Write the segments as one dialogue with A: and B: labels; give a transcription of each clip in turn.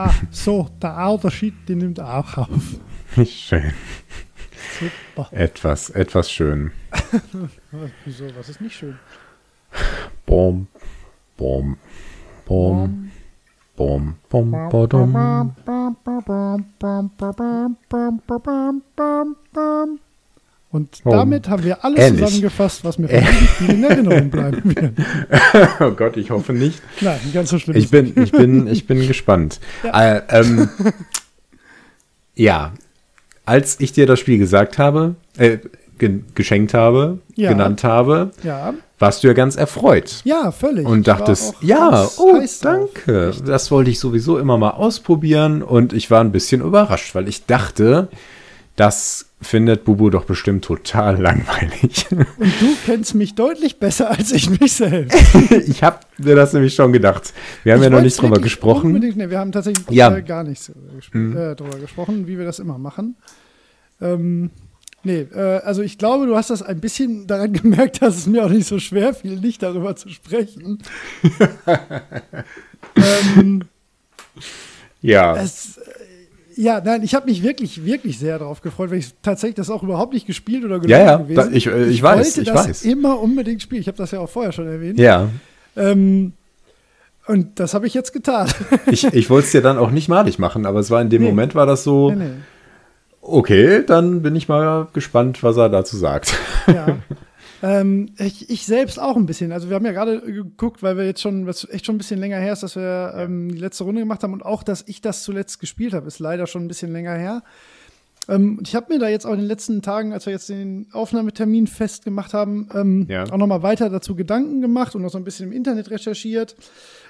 A: Ah, so, der Shit, die nimmt auch auf.
B: Schön.
A: Super.
B: Etwas, etwas schön.
A: Wieso, was ist nicht schön?
B: Bom, bom, bom, bom, bom, bodum.
A: Und damit haben wir alles
B: Ähnlich.
A: zusammengefasst, was mir von diesem Spiel in Erinnerung bleiben wird.
B: Oh Gott, ich hoffe nicht.
A: Nein, ganz so schlimm.
B: Ich bin, ich bin, ich bin gespannt. Äh, ähm, ja, als ich dir das Spiel gesagt habe, äh, ge geschenkt habe,
A: Ja.
B: genannt habe.
A: Ja,
B: warst du ja ganz erfreut.
A: ja, völlig.
B: Und dachtest, ja, oh,
A: heiß
B: danke. Das wollte ich sowieso immer mal ausprobieren und ich war ein bisschen überrascht, weil ich dachte, das findet Bubu doch bestimmt total langweilig.
A: Und du kennst mich deutlich besser als ich mich selbst.
B: ich habe mir das nämlich schon gedacht. Wir haben
A: Ich
B: ja noch nicht drüber gesprochen.
A: unbedingt- Nee, wir haben tatsächlich
B: Ja. Mhm.
A: äh, gar nicht drüber, gesp äh, drüber gesprochen, wie wir das immer machen. Ähm, nee, äh, also ich glaube, du hast das ein bisschen daran gemerkt, dass es mir auch nicht so schwer fiel, nicht darüber zu sprechen. ähm,
B: Ja,
A: es, äh, ja, nein, ich habe mich wirklich, wirklich sehr darauf gefreut, weil ich tatsächlich das auch überhaupt nicht gespielt oder
B: Ja, ja,
A: gewesen.
B: da- ich- äh, ich weiß,
A: wollte
B: ich
A: das
B: weiß.
A: immer unbedingt spielen. Ich habe das ja auch vorher schon erwähnt.
B: ja.
A: Ähm, und das habe ich jetzt getan.
B: Ich, ich wollte es dir dann auch nicht malig machen, aber es war in dem
A: Nee.
B: Moment war das so,
A: nee, nee.
B: okay, dann bin ich mal gespannt, was er dazu sagt.
A: Ja. ähm, ich, ich selbst auch ein bisschen. Also wir haben ja gerade geguckt, weil wir jetzt schon, was echt schon ein bisschen länger her ist, dass wir ähm, die letzte Runde gemacht haben und auch, dass ich das zuletzt gespielt habe, ist leider schon ein bisschen länger her. Ähm, ich habe mir da jetzt auch in den letzten Tagen, als wir jetzt den Aufnahmetermin festgemacht haben, ähm,
B: Ja.
A: auch noch mal weiter dazu Gedanken gemacht und noch so ein bisschen im Internet recherchiert.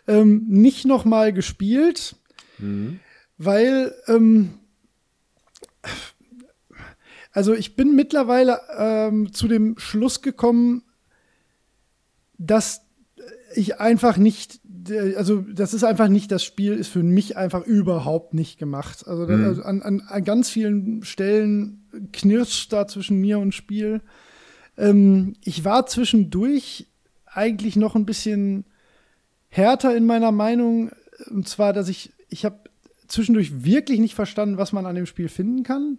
A: Ähm, nicht noch mal gespielt, weil ähm, also ich bin mittlerweile ähm, zu dem Schluss gekommen, dass ich einfach nicht, also das ist einfach nicht, das Spiel ist für mich einfach überhaupt nicht gemacht. Also, da, also an, an, an ganz vielen Stellen knirscht da zwischen mir und Spiel. Ähm, ich war zwischendurch eigentlich noch ein bisschen härter in meiner Meinung. Und zwar, dass ich, ich habe zwischendurch wirklich nicht verstanden, was man an dem Spiel finden kann.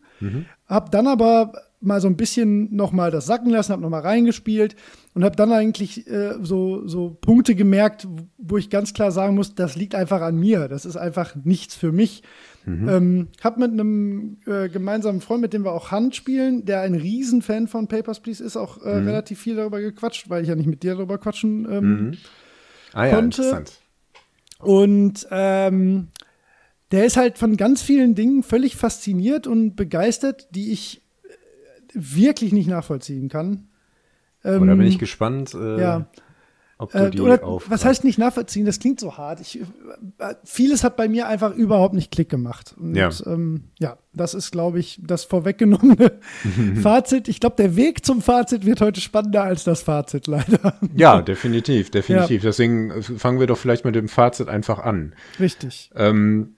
A: Hab dann aber mal so ein bisschen noch mal das sacken lassen, hab noch mal reingespielt und hab dann eigentlich äh, so, so Punkte gemerkt, wo ich ganz klar sagen muss, das liegt einfach an mir. Das ist einfach nichts für mich. Ähm, hab mit einem äh, gemeinsamen Freund, mit dem wir auch Hand spielen, der ein Riesenfan von Papers, Please ist, auch äh, relativ viel darüber gequatscht, weil ich ja nicht mit dir darüber quatschen ähm,
B: Ah ja,
A: Konnte-
B: interessant.
A: und ähm, der ist halt von ganz vielen Dingen völlig fasziniert und begeistert, die ich wirklich nicht nachvollziehen kann. Ähm,
B: Oder bin ich gespannt, äh,
A: ja.
B: ob du
A: Äh,
B: die
A: oder
B: auf.
A: was heißt nicht nachvollziehen? Das klingt so hart. Ich, äh, vieles hat bei mir einfach überhaupt nicht Klick gemacht. Und,
B: Ja.
A: Ähm, ja, das ist, glaube ich, das vorweggenommene Fazit. Ich glaube, der Weg zum Fazit wird heute spannender als das Fazit, leider.
B: Ja, definitiv, definitiv. Deswegen äh, fangen wir doch vielleicht mit dem Fazit einfach an.
A: Richtig.
B: Ähm,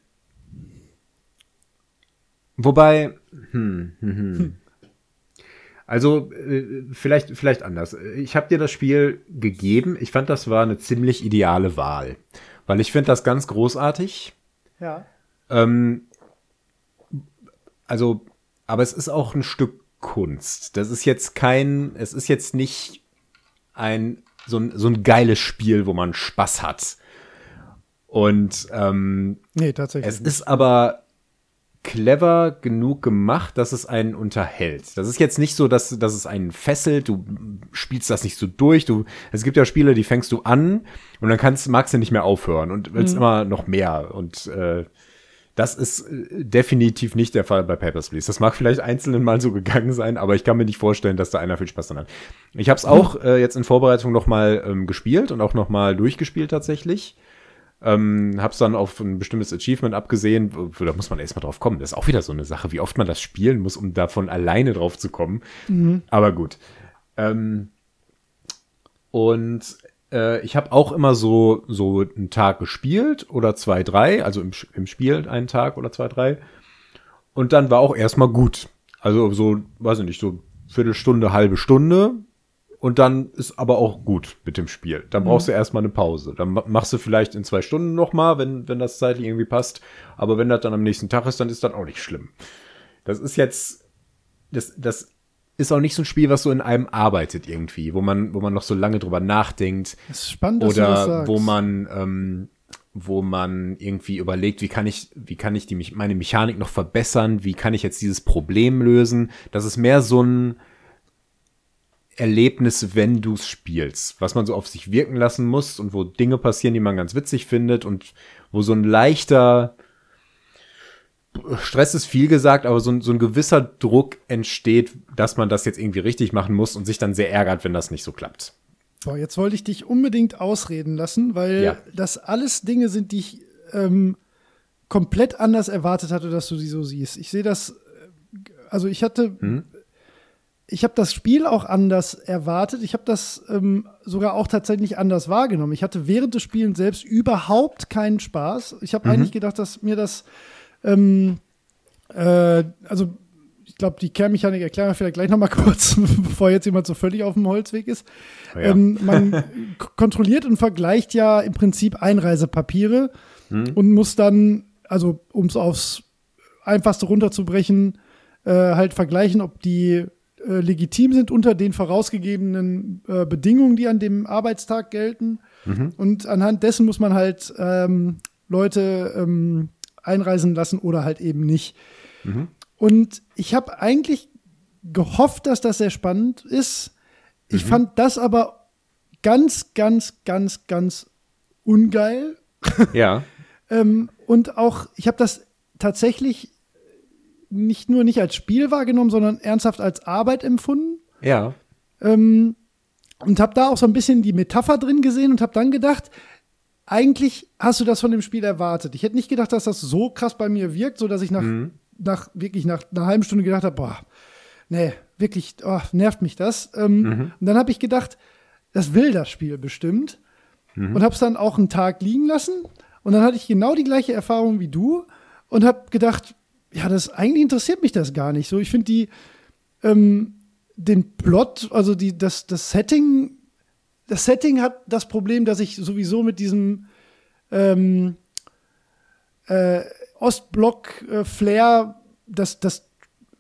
B: wobei, hm, hm, hm. Also äh, vielleicht, vielleicht anders. Ich habe dir das Spiel gegeben. Ich fand, das war eine ziemlich ideale Wahl, weil ich finde das ganz großartig.
A: Ja.
B: Ähm, also, aber es ist auch ein Stück Kunst. Das ist jetzt kein, es ist jetzt nicht ein so ein, so ein geiles Spiel, wo man Spaß hat. Und ähm,
A: Nee, tatsächlich.
B: es ist aber clever genug gemacht, dass es einen unterhält. Das ist jetzt nicht so, dass, dass es einen fesselt, du spielst das nicht so durch. Du, es gibt ja Spiele, die fängst du an und dann kannst, magst du nicht mehr aufhören und willst immer noch mehr. Und äh, das ist äh, definitiv nicht der Fall bei Papers, Please. Das mag vielleicht einzelnen mal so gegangen sein, aber ich kann mir nicht vorstellen, dass da einer viel Spaß dran hat. Ich habe es auch äh, jetzt in Vorbereitung noch mal ähm, gespielt und auch noch mal durchgespielt tatsächlich. Ähm, hab's dann auf ein bestimmtes Achievement abgesehen, da muss man erstmal drauf kommen. Das ist auch wieder so eine Sache, wie oft man das spielen muss, um davon alleine drauf zu kommen. Aber gut. Ähm, und äh, ich habe auch immer so, so einen Tag gespielt oder zwei, drei, also im, im Spiel einen Tag oder zwei, drei. Und dann war auch erstmal gut. Also so, weiß ich nicht, so Viertelstunde, halbe Stunde. Und dann ist aber auch gut mit dem Spiel. Dann brauchst mhm. du erstmal eine Pause. Dann machst du vielleicht in zwei Stunden nochmal, wenn, wenn das zeitlich irgendwie passt. Aber wenn das dann am nächsten Tag ist, dann ist das auch nicht schlimm. Das ist jetzt, das, das ist auch nicht so ein Spiel, was so in einem arbeitet irgendwie, wo man, wo man noch so lange drüber nachdenkt.
A: Das ist spannend,
B: dass oder wo man, ähm, wo man irgendwie überlegt, wie kann ich, wie kann ich die, meine Mechanik noch verbessern, wie kann ich jetzt dieses Problem lösen. Das ist mehr so ein Erlebnis, wenn du es spielst, was man so auf sich wirken lassen muss und wo Dinge passieren, die man ganz witzig findet und wo so ein leichter, Stress ist viel gesagt, aber so ein, so ein gewisser Druck entsteht, dass man das jetzt irgendwie richtig machen muss und sich dann sehr ärgert, wenn das nicht so klappt.
A: Boah, jetzt wollte ich dich unbedingt ausreden lassen, weil ja. das alles Dinge sind, die ich ähm, komplett anders erwartet hatte, dass du sie so siehst. Ich sehe das, äh, also ich hatte, hm? Ich habe das Spiel auch anders erwartet. Ich habe das ähm, sogar auch tatsächlich anders wahrgenommen. Ich hatte während des Spielens selbst überhaupt keinen Spaß. Ich habe mhm. eigentlich gedacht, dass mir das ähm, äh, also ich glaube, die Kernmechanik erklären wir vielleicht gleich noch mal kurz, bevor jetzt jemand so völlig auf dem Holzweg ist. Ja. Ähm, man kontrolliert und vergleicht ja im Prinzip Einreisepapiere hm. und muss dann, also um es aufs Einfachste runterzubrechen, äh, halt vergleichen, ob die äh, legitim sind unter den vorausgegebenen äh, Bedingungen, die an dem Arbeitstag gelten. Mhm. Und anhand dessen muss man halt ähm, Leute ähm, einreisen lassen oder halt eben nicht. Mhm. Und ich habe eigentlich gehofft, dass das sehr spannend ist. Ich mhm. fand das aber ganz, ganz, ganz, ganz ungeil.
B: Ja.
A: ähm, und auch, ich habe das tatsächlich nicht nur nicht als Spiel wahrgenommen, sondern ernsthaft als Arbeit empfunden.
B: Ja.
A: Ähm, und habe da auch so ein bisschen die Metapher drin gesehen und habe dann gedacht, eigentlich hast du das von dem Spiel erwartet. Ich hätte nicht gedacht, dass das so krass bei mir wirkt, so dass ich nach, mhm. nach wirklich nach einer halben Stunde gedacht habe, boah, nee, wirklich, oh, nervt mich das. Ähm, mhm. Und dann habe ich gedacht, das will das Spiel bestimmt. Mhm. Und habe es dann auch einen Tag liegen lassen. Und dann hatte ich genau die gleiche Erfahrung wie du und habe gedacht, ja, das eigentlich interessiert mich das gar nicht. So, ich finde die ähm, den Plot, also die das das Setting das Setting hat das Problem, dass ich sowieso mit diesem ähm, äh, Ostblock-Flair, das, das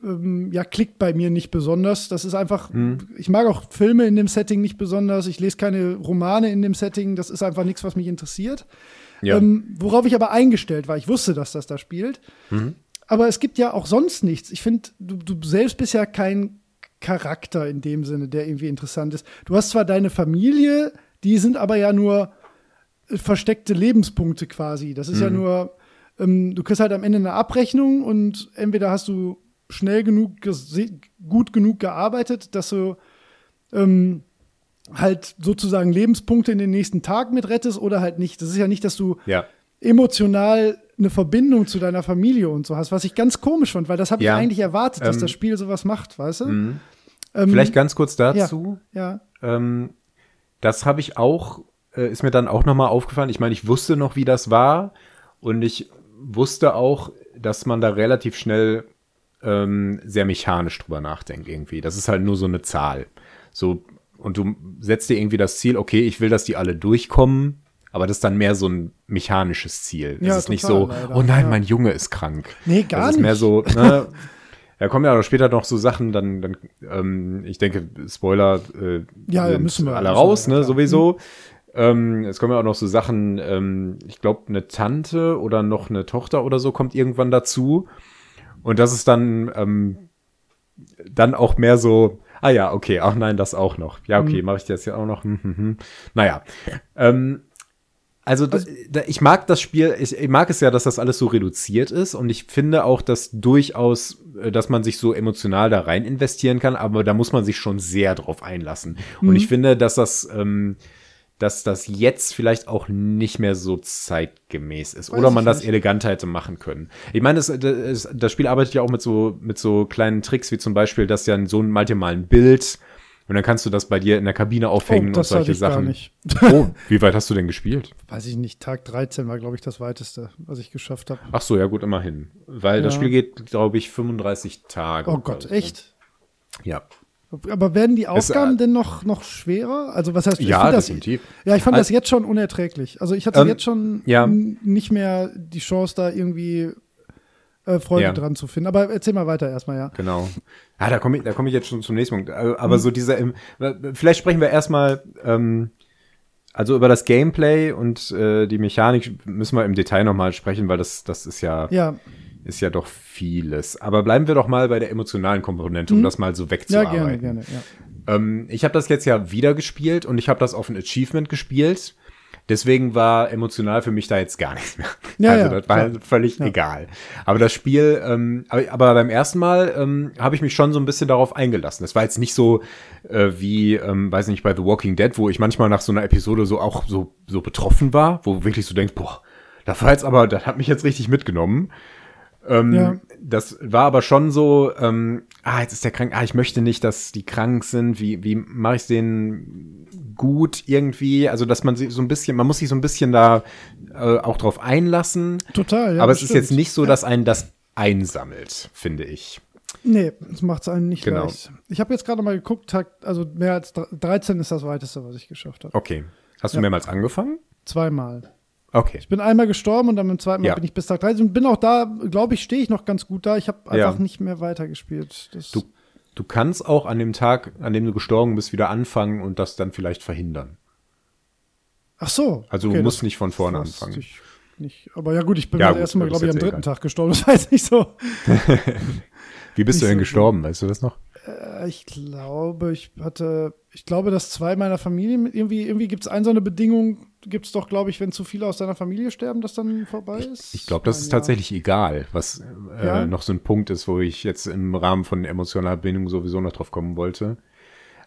A: ähm, ja, klickt bei mir nicht besonders. Das ist einfach, mhm. ich mag auch Filme in dem Setting nicht besonders. Ich lese keine Romane in dem Setting. Das ist einfach nichts, was mich interessiert. Ja. Ähm, worauf ich aber eingestellt war. Ich wusste, dass das da spielt. Mhm. Aber es gibt ja auch sonst nichts. Ich finde, du, du selbst bist ja kein Charakter in dem Sinne, der irgendwie interessant ist. Du hast zwar deine Familie, die sind aber ja nur äh, versteckte Lebenspunkte quasi. Das ist mhm. ja nur, ähm, du kriegst halt am Ende eine Abrechnung und entweder hast du schnell genug, gut genug gearbeitet, dass du ähm, halt sozusagen Lebenspunkte in den nächsten Tag mit rettest oder halt nicht. Das ist ja nicht, dass du
B: ja.
A: emotional eine Verbindung zu deiner Familie und so hast, was ich ganz komisch fand, weil das habe
B: ja.
A: ich eigentlich erwartet, dass ähm, das Spiel sowas macht, weißt du?
B: Mhm. Ähm, Vielleicht ganz kurz dazu.
A: Ja.
B: ja. Ähm, das habe ich auch, äh, ist mir dann auch nochmal aufgefallen. Ich meine, ich wusste noch, wie das war und ich wusste auch, dass man da relativ schnell ähm, sehr mechanisch drüber nachdenkt irgendwie. Das ist halt nur so eine Zahl. So, und du setzt dir irgendwie das Ziel, okay, ich will, dass die alle durchkommen, aber das ist dann mehr so ein mechanisches Ziel. Es ja, ist total, nicht so, leider. oh nein, ja. mein Junge ist krank.
A: Nee, gar nicht.
B: Das ist mehr so, ne, Da kommen ja auch später noch so Sachen, dann, dann ähm, ich denke, Spoiler äh,
A: ja, ja, müssen wir
B: alle raus, wir, ne, sowieso. Mhm. Ähm, es kommen ja auch noch so Sachen, ähm, ich glaube, eine Tante oder noch eine Tochter oder so kommt irgendwann dazu. Und das ist dann, ähm, dann auch mehr so, ah ja, okay, ach nein, das auch noch. Ja, okay, mhm. mache ich das ja auch noch. Hm, hm, hm. Naja. Ähm, also, also da, ich mag das Spiel, ich, ich, mag es ja, dass das alles so reduziert ist und ich finde auch, dass durchaus, äh, dass man sich so emotional da rein investieren kann, aber da muss man sich schon sehr drauf einlassen. Mhm. Und ich finde, dass das, ähm, dass das jetzt vielleicht auch nicht mehr so zeitgemäß ist Weiß oder man das nicht. eleganter hätte machen können. Ich meine, das, das, das, Spiel arbeitet ja auch mit so mit so kleinen Tricks wie zum Beispiel, dass ja so ein mal ein Bild Und dann kannst du das bei dir in der Kabine aufhängen
A: oh,
B: und
A: das
B: solche Sachen.
A: nicht.
B: Oh, wie weit hast du denn gespielt?
A: Weiß ich nicht, Tag 13 war, glaube ich, das weiteste, was ich geschafft habe.
B: Ach so, ja gut, immerhin. Weil das
A: Ja.
B: Spiel geht, glaube ich, 35 Tage.
A: Oh Gott,
B: so.
A: echt?
B: Ja.
A: Aber werden die
B: Es,
A: Aufgaben
B: äh,
A: denn noch, noch schwerer? Also was heißt,
B: Ja,
A: das,
B: definitiv.
A: ja, ich fand
B: Also-
A: das jetzt schon unerträglich. Also ich hatte
B: Ähm,
A: jetzt schon
B: ja.
A: nicht mehr die Chance, da irgendwie äh, Freude
B: Ja.
A: dran zu finden. Aber erzähl mal weiter erstmal, ja.
B: Genau. Ja, da komme ich, da komme ich jetzt schon zum nächsten Punkt. Äh,
A: Mhm.
B: Aber so dieser, vielleicht sprechen wir erstmal, ähm, also über das Gameplay und äh, die Mechanik müssen wir im Detail nochmal sprechen, weil das, das ist ja,
A: Ja,
B: ist ja doch vieles. Aber bleiben wir doch mal bei der emotionalen Komponente, um das mal so
A: Mhm. ja
B: wegzuarbeiten.
A: gerne, gerne, ja.
B: Ähm, ich habe das jetzt ja wieder gespielt und ich habe das auf ein Achievement gespielt. Deswegen war emotional für mich da jetzt gar nichts mehr.
A: Ja,
B: also
A: ja,
B: das war
A: klar.
B: völlig
A: Ja.
B: egal. Aber das Spiel, ähm, aber, beim ersten Mal ähm, habe ich mich schon so ein bisschen darauf eingelassen. Das war jetzt nicht so äh, wie, ähm, weiß nicht, bei The Walking Dead, wo ich manchmal nach so einer Episode so auch so, so betroffen war, wo wirklich so denkst, boah, das war jetzt aber, das hat mich jetzt richtig mitgenommen. Ähm,
A: Ja.
B: Das war aber schon so, ähm, ah, jetzt ist der krank, ah, ich möchte nicht, dass die krank sind, wie, wie mache ich denen gut irgendwie? Also, dass man sich so ein bisschen, man muss sich so ein bisschen da äh, auch drauf einlassen.
A: Total, ja.
B: aber es ist
A: bestimmt.
B: jetzt nicht so, dass einen das einsammelt, finde ich.
A: Nee, das macht es einem nicht
B: Genau.
A: leicht. Ich habe jetzt gerade mal geguckt, Tag, also mehr als dr- 13 ist das weiteste, was ich geschafft habe.
B: Okay. Hast du
A: Ja.
B: mehrmals angefangen?
A: Zweimal.
B: Okay.
A: Ich bin einmal gestorben und dann beim zweiten Mal
B: Ja.
A: bin ich bis Tag 13 und bin auch da, glaube ich, stehe ich noch ganz gut da. Ich habe
B: Ja.
A: einfach nicht mehr weitergespielt. Das,
B: Du, du kannst auch an dem Tag, an dem du gestorben bist, wieder anfangen und das dann vielleicht verhindern.
A: Ach so.
B: Also du
A: okay,
B: musst
A: das
B: nicht von vorne anfangen.
A: Ich nicht. Aber ja gut, ich bin
B: Ja,
A: das
B: gut,
A: erste Mal,
B: das ist
A: glaube ich, am dritten
B: egal.
A: Tag gestorben. Das jetzt nicht so.
B: Wie bist
A: Nicht
B: du denn
A: so
B: gestorben? Weißt du das noch?
A: Äh, Ich glaube, ich hatte, ich glaube, dass zwei meiner Familie, mit- irgendwie, irgendwie gibt es ein so eine Bedingung, gibt es doch, glaube ich, wenn zu viele aus deiner Familie sterben, dass dann vorbei ist.
B: Ich glaube, das
A: Mein
B: ist
A: ja.
B: tatsächlich egal, was äh,
A: Ja?
B: noch so ein Punkt ist, wo ich jetzt im Rahmen von emotionaler Bindung sowieso noch drauf kommen wollte.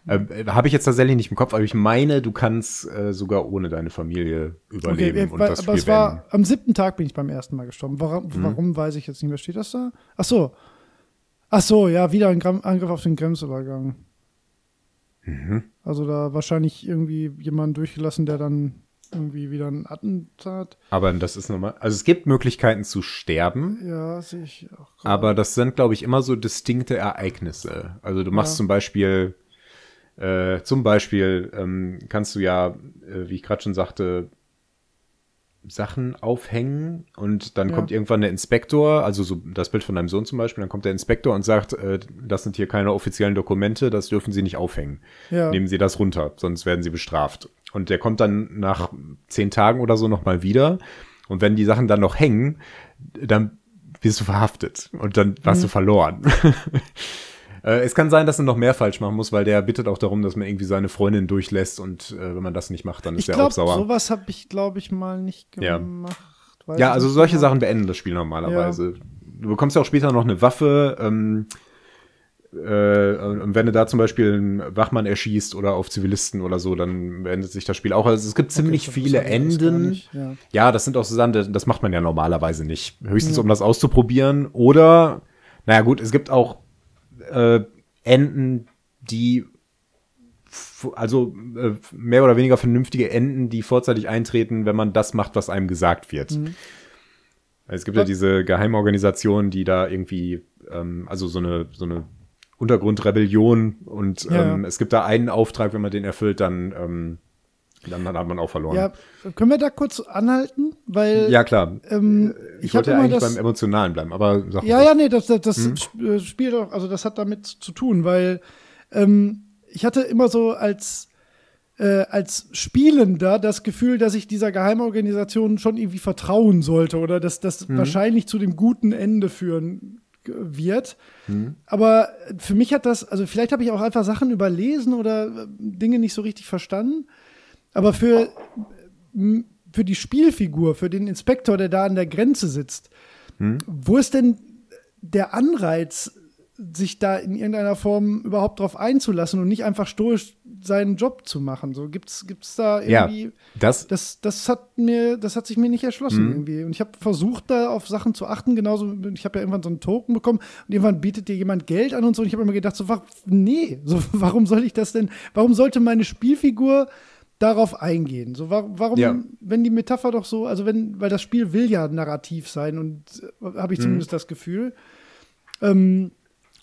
B: Äh, Habe ich jetzt tatsächlich nicht im Kopf, aber ich meine, du kannst äh, sogar ohne deine Familie überleben
A: Okay,
B: und
A: weil,
B: das
A: aber es war
B: beenden.
A: am siebten Tag bin ich beim ersten Mal gestorben. Warum,
B: Mhm.
A: warum weiß ich jetzt nicht mehr? Steht das da? Ach so. Ach so, ja, wieder ein Gram Angriff auf den Grenzübergang.
B: Mhm.
A: Also da wahrscheinlich irgendwie jemanden durchgelassen, der dann irgendwie wieder ein Attentat.
B: Aber das ist nochmal, also es gibt Möglichkeiten zu sterben,
A: Ja, sehe ich auch. gerade.
B: aber das sind, glaube ich, immer so distinkte Ereignisse. Also du machst
A: Ja.
B: zum Beispiel, äh, zum Beispiel ähm, kannst du ja, äh, wie ich gerade schon sagte, Sachen aufhängen und dann
A: Ja.
B: kommt irgendwann der Inspektor, also so das Bild von deinem Sohn zum Beispiel, dann kommt der Inspektor und sagt, äh, das sind hier keine offiziellen Dokumente, das dürfen Sie nicht aufhängen.
A: Ja.
B: Nehmen Sie das runter, sonst werden Sie bestraft. Und der kommt dann nach zehn Tagen oder so nochmal wieder und wenn die Sachen dann noch hängen, dann wirst du verhaftet und dann hast
A: Mhm.
B: du verloren. Äh, Es kann sein, dass er noch mehr falsch machen muss, weil der bittet auch darum, dass man irgendwie seine Freundin durchlässt und äh, wenn man das nicht macht, dann ist
A: ich
B: er auch sauer.
A: sowas habe ich, glaube ich, mal nicht
B: Ja.
A: gemacht.
B: Ja,
A: ich
B: also solche. Sachen beenden das Spiel normalerweise. Du bekommst ja auch später noch eine Waffe. Ähm, äh, und wenn du da zum Beispiel einen Wachmann erschießt oder auf Zivilisten oder so, dann beendet sich das Spiel auch. Also es gibt ziemlich
A: das
B: viele Enden.
A: nicht, ja.
B: Ja, das sind auch so Sachen, das macht man ja normalerweise nicht. Höchstens, um das auszuprobieren. Oder, naja gut, es gibt auch äh, Enden, die also äh, mehr oder weniger vernünftige Enden, die vorzeitig eintreten, wenn man das macht, was einem gesagt wird.
A: Mhm.
B: Es gibt ja diese Geheimorganisation, die da irgendwie, ähm, also so eine, so eine Untergrundrebellion und
A: Ja.
B: ähm, es gibt da einen Auftrag, wenn man den erfüllt, dann, ähm, dann hat man auch verloren.
A: Ja, können wir da kurz anhalten? Weil
B: Ja, klar.
A: ähm,
B: Ich,
A: ich,
B: wollte ja eigentlich
A: das.
B: beim Emotionalen bleiben, aber sag
A: Ja,
B: mal.
A: ja, nee, das, das, das
B: Hm?
A: äh, spielt doch, also das hat damit zu tun, weil ähm, ich hatte immer so als äh, als Spielender das Gefühl, dass ich dieser Geheimorganisation schon irgendwie vertrauen sollte oder dass das
B: Mhm.
A: wahrscheinlich zu dem guten Ende führen wird.
B: Mhm.
A: Aber für mich hat das, also vielleicht habe ich auch einfach Sachen überlesen oder äh, Dinge nicht so richtig verstanden. Aber für, für die Spielfigur, für den Inspektor, der da an der Grenze sitzt, wo ist denn der Anreiz, sich da in irgendeiner Form überhaupt drauf einzulassen und nicht einfach stoisch seinen Job zu machen. So gibt's gibt's da irgendwie
B: ja, das,
A: das das hat mir das hat sich mir nicht erschlossen
B: Mhm.
A: irgendwie und ich habe versucht da auf Sachen zu achten, genauso ich habe ja irgendwann so einen Token bekommen und irgendwann bietet dir jemand Geld an und so und ich habe immer gedacht so nee, so warum soll ich das denn warum sollte meine Spielfigur darauf eingehen? So wa warum
B: Ja.
A: wenn die Metapher doch so, also wenn weil das Spiel will ja narrativ sein und äh, habe ich
B: Mhm.
A: zumindest das Gefühl ähm,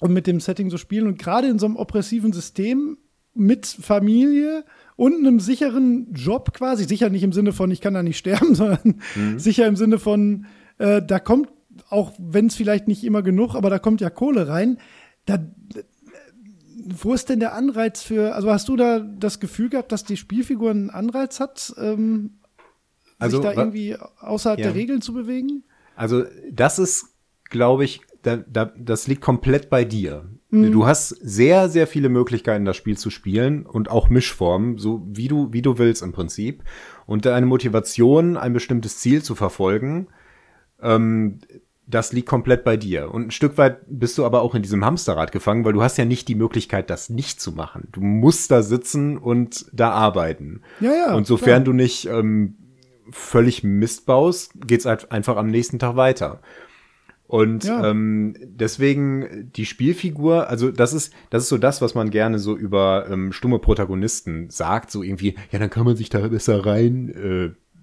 A: und mit dem Setting so spielen. Und gerade in so einem oppressiven System mit Familie und einem sicheren Job quasi, sicher nicht im Sinne von, ich kann da nicht sterben, sondern sicher im Sinne von, äh, da kommt, auch wenn es vielleicht nicht immer genug, aber da kommt ja Kohle rein. Da, wo ist denn der Anreiz für, also hast du da das Gefühl gehabt, dass die Spielfigur einen Anreiz hat, ähm,
B: Also,
A: sich da irgendwie außerhalb
B: Ja.
A: der Regeln zu bewegen?
B: Also, das ist, glaube ich, da, da, das liegt komplett bei dir. Du hast sehr, sehr viele Möglichkeiten, das Spiel zu spielen und auch Mischformen, so wie du, wie du willst im Prinzip. Und deine Motivation, ein bestimmtes Ziel zu verfolgen, ähm, das liegt komplett bei dir. Und ein Stück weit bist du aber auch in diesem Hamsterrad gefangen, weil du hast ja nicht die Möglichkeit, das nicht zu machen. Du musst da sitzen und da arbeiten.
A: Ja, ja.
B: Und sofern
A: klar.
B: du nicht ähm, völlig Mist baust, geht's halt einfach am nächsten Tag weiter. Und
A: Ja.
B: ähm, deswegen die Spielfigur, also das ist, das ist so das, was man gerne so über ähm, stumme Protagonisten sagt, so irgendwie, ja, dann kann man sich da besser rein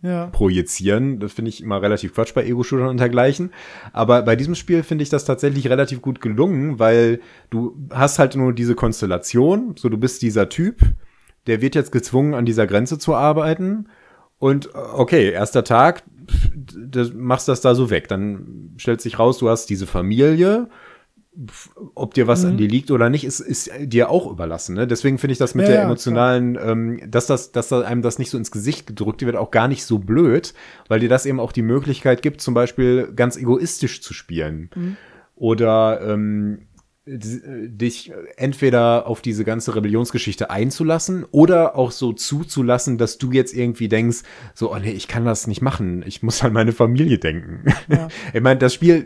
B: äh,
A: ja.
B: projizieren. Das finde ich immer relativ Quatsch bei Ego-Shootern und dergleichen. Aber bei diesem Spiel finde ich das tatsächlich relativ gut gelungen, weil du hast halt nur diese Konstellation, so du bist dieser Typ, der wird jetzt gezwungen, an dieser Grenze zu arbeiten. Und okay, erster Tag, das, machst das da so weg. Dann stellt sich raus, du hast diese Familie. Ob dir
A: Mhm.
B: was an dir liegt oder nicht, ist, ist dir auch überlassen. Ne? Deswegen finde ich das mit
A: Ja,
B: der emotionalen, ähm, dass, das, dass da einem das nicht so ins Gesicht gedrückt wird, auch gar nicht so blöd, weil dir das eben auch die Möglichkeit gibt, zum Beispiel ganz egoistisch zu spielen.
A: Mhm.
B: Oder ähm, dich entweder auf diese ganze Rebellionsgeschichte einzulassen oder auch so zuzulassen, dass du jetzt irgendwie denkst, so, oh nee, ich kann das nicht machen, ich muss an meine Familie denken.
A: Ja.
B: ich meine, das Spiel,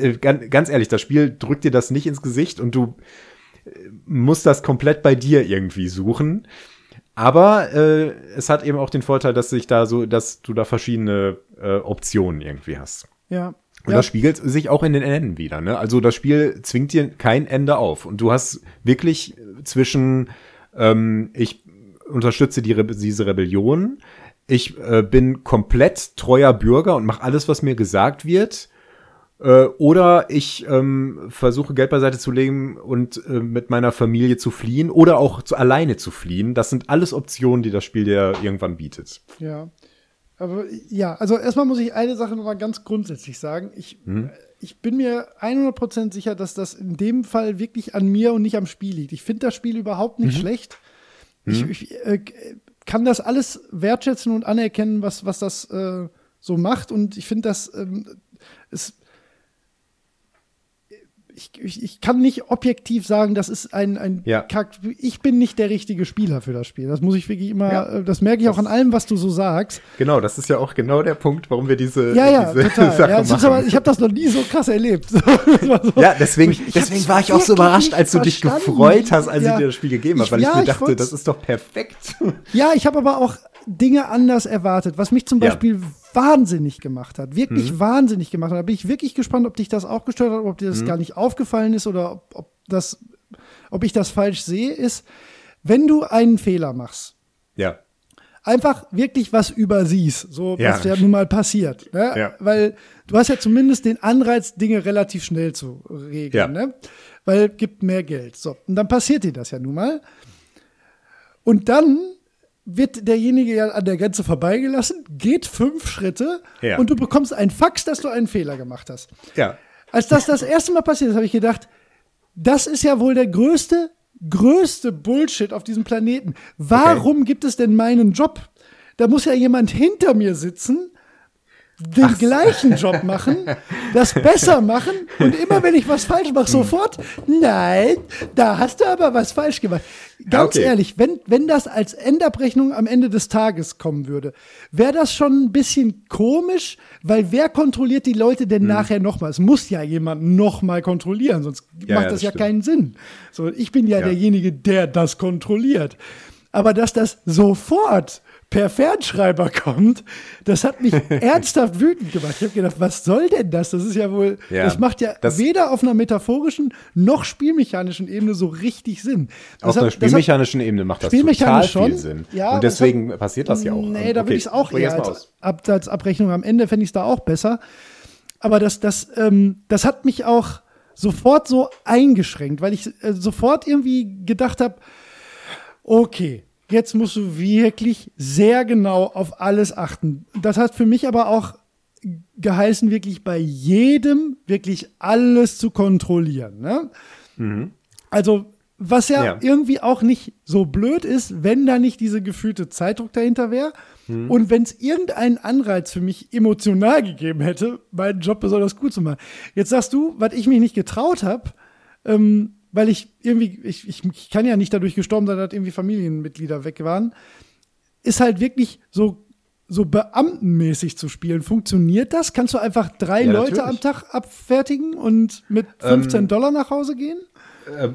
B: äh, äh, ganz, ehrlich, das Spiel drückt dir das nicht ins Gesicht und du äh, musst das komplett bei dir irgendwie suchen. Aber äh, es hat eben auch den Vorteil, dass sich da so, dass du da verschiedene äh, Optionen irgendwie hast.
A: Ja.
B: Und
A: ja.
B: das spiegelt sich auch in den Enden wieder. Ne? Also das Spiel zwingt dir kein Ende auf. Und du hast wirklich zwischen, ähm, ich unterstütze die Re diese Rebellion, ich äh, bin komplett treuer Bürger und mache alles, was mir gesagt wird. Äh, oder ich ähm, versuche Geld beiseite zu legen und äh, mit meiner Familie zu fliehen oder auch zu, alleine zu fliehen. Das sind alles Optionen, die das Spiel dir irgendwann bietet.
A: Ja. Aber ja, also erstmal muss ich eine Sache nochmal ganz grundsätzlich sagen. Ich,
B: Mhm.
A: ich bin mir 100% sicher, dass das in dem Fall wirklich an mir und nicht am Spiel liegt. Ich finde das Spiel überhaupt
B: Mhm.
A: nicht schlecht. Ich, ich äh, kann das alles wertschätzen und anerkennen, was, was das äh, so macht. Und ich finde das, ähm, es, ich, ich, ich kann nicht objektiv sagen, das ist ein, ein
B: Ja.
A: Charakter. Ich bin nicht der richtige Spieler für das Spiel. Das muss ich wirklich immer,
B: Ja.
A: äh, das merke ich auch an allem, was du so sagst.
B: Genau, das ist ja auch genau der Punkt, warum wir diese,
A: Ja, ja,
B: diese
A: total.
B: Sache
A: Ja,
B: machen.
A: aber, ich habe das noch nie so krass erlebt. Das
B: Ja, deswegen,
A: Ich-
B: deswegen war ich auch so überrascht, als du dich
A: verstanden.
B: gefreut hast, als
A: Ja.
B: ich dir das Spiel gegeben habe, weil ich mir dachte, das ist doch perfekt.
A: Ja, ich habe aber auch Dinge anders erwartet, was mich zum. Beispiel wahnsinnig gemacht hat. Wirklich
B: Mhm.
A: wahnsinnig gemacht hat. Da bin ich wirklich gespannt, ob dich das auch gestört hat, ob dir
B: Mhm.
A: das gar nicht aufgefallen ist oder ob, ob, das, ob ich das falsch sehe, ist, wenn du einen Fehler machst,
B: Ja.
A: einfach wirklich was übersiehst, so
B: Ja.
A: was ja nun mal passiert. Ne?
B: Ja.
A: Weil du hast ja zumindest den Anreiz, Dinge relativ schnell zu regeln,
B: Ja.
A: ne? Weil gibt mehr Geld. So. Und dann passiert dir das ja nun mal. Und dann wird derjenige ja an der Grenze vorbeigelassen, geht fünf Schritte
B: Ja.
A: und du bekommst einen Fax, dass du einen Fehler gemacht hast.
B: Ja.
A: Als das das erste Mal passiert ist, habe ich gedacht, das ist ja wohl der größte, größte Bullshit auf diesem Planeten. Warum gibt es denn meinen Job? Da muss ja jemand hinter mir sitzen, den gleichen Job machen, das besser machen und immer wenn ich was falsch mache, sofort, nein, da hast du aber was falsch gemacht. Ganz
B: Okay.
A: ehrlich, wenn, wenn das als Endabrechnung am Ende des Tages kommen würde, wäre das schon ein bisschen komisch, weil wer kontrolliert die Leute denn nachher nochmal? Es muss ja jemand nochmal kontrollieren, sonst
B: Ja,
A: macht
B: ja,
A: das
B: das
A: ja
B: stimmt.
A: keinen Sinn. So, ich bin ja,
B: Ja.
A: derjenige, der das kontrolliert. Aber dass das sofort per Fernschreiber kommt, das hat mich ernsthaft wütend gemacht. Ich habe gedacht, was soll denn das? Das ist ja wohl,
B: Ja,
A: das macht ja
B: das-
A: weder auf einer metaphorischen noch spielmechanischen Ebene so richtig Sinn. Das
B: Auf
A: hat-
B: einer
A: das hat-
B: spielmechanischen Ebene macht das total
A: Spielmechanisch
B: viel
A: schon.
B: Sinn.
A: Ja,
B: und deswegen passiert das ja auch.
A: Nee, da
B: Okay,
A: würde ich es auch eher als
B: aus.
A: Ab, als Abrechnung am Ende fände ich es da auch besser. Aber das, das, ähm, das hat mich auch sofort so eingeschränkt, weil ich äh, sofort irgendwie gedacht habe, okay, jetzt musst du wirklich sehr genau auf alles achten. Das hat für mich aber auch geheißen, wirklich bei jedem wirklich alles zu kontrollieren. Ne? Also, was ja,
B: Ja.
A: irgendwie auch nicht so blöd ist, wenn da nicht diese gefühlte Zeitdruck dahinter wäre. Und wenn es irgendeinen Anreiz für mich emotional gegeben hätte, meinen Job besonders gut zu machen. Jetzt sagst du, was ich mich nicht getraut habe, ähm, weil ich irgendwie, ich, ich, ich kann ja nicht dadurch gestorben sein, dass irgendwie Familienmitglieder weg waren, ist halt wirklich so, so beamtenmäßig zu spielen. Funktioniert das? Kannst du einfach drei
B: Ja,
A: Leute am
B: natürlich.
A: Tag abfertigen und mit 15 Dollar nach Hause gehen?
B: Äh,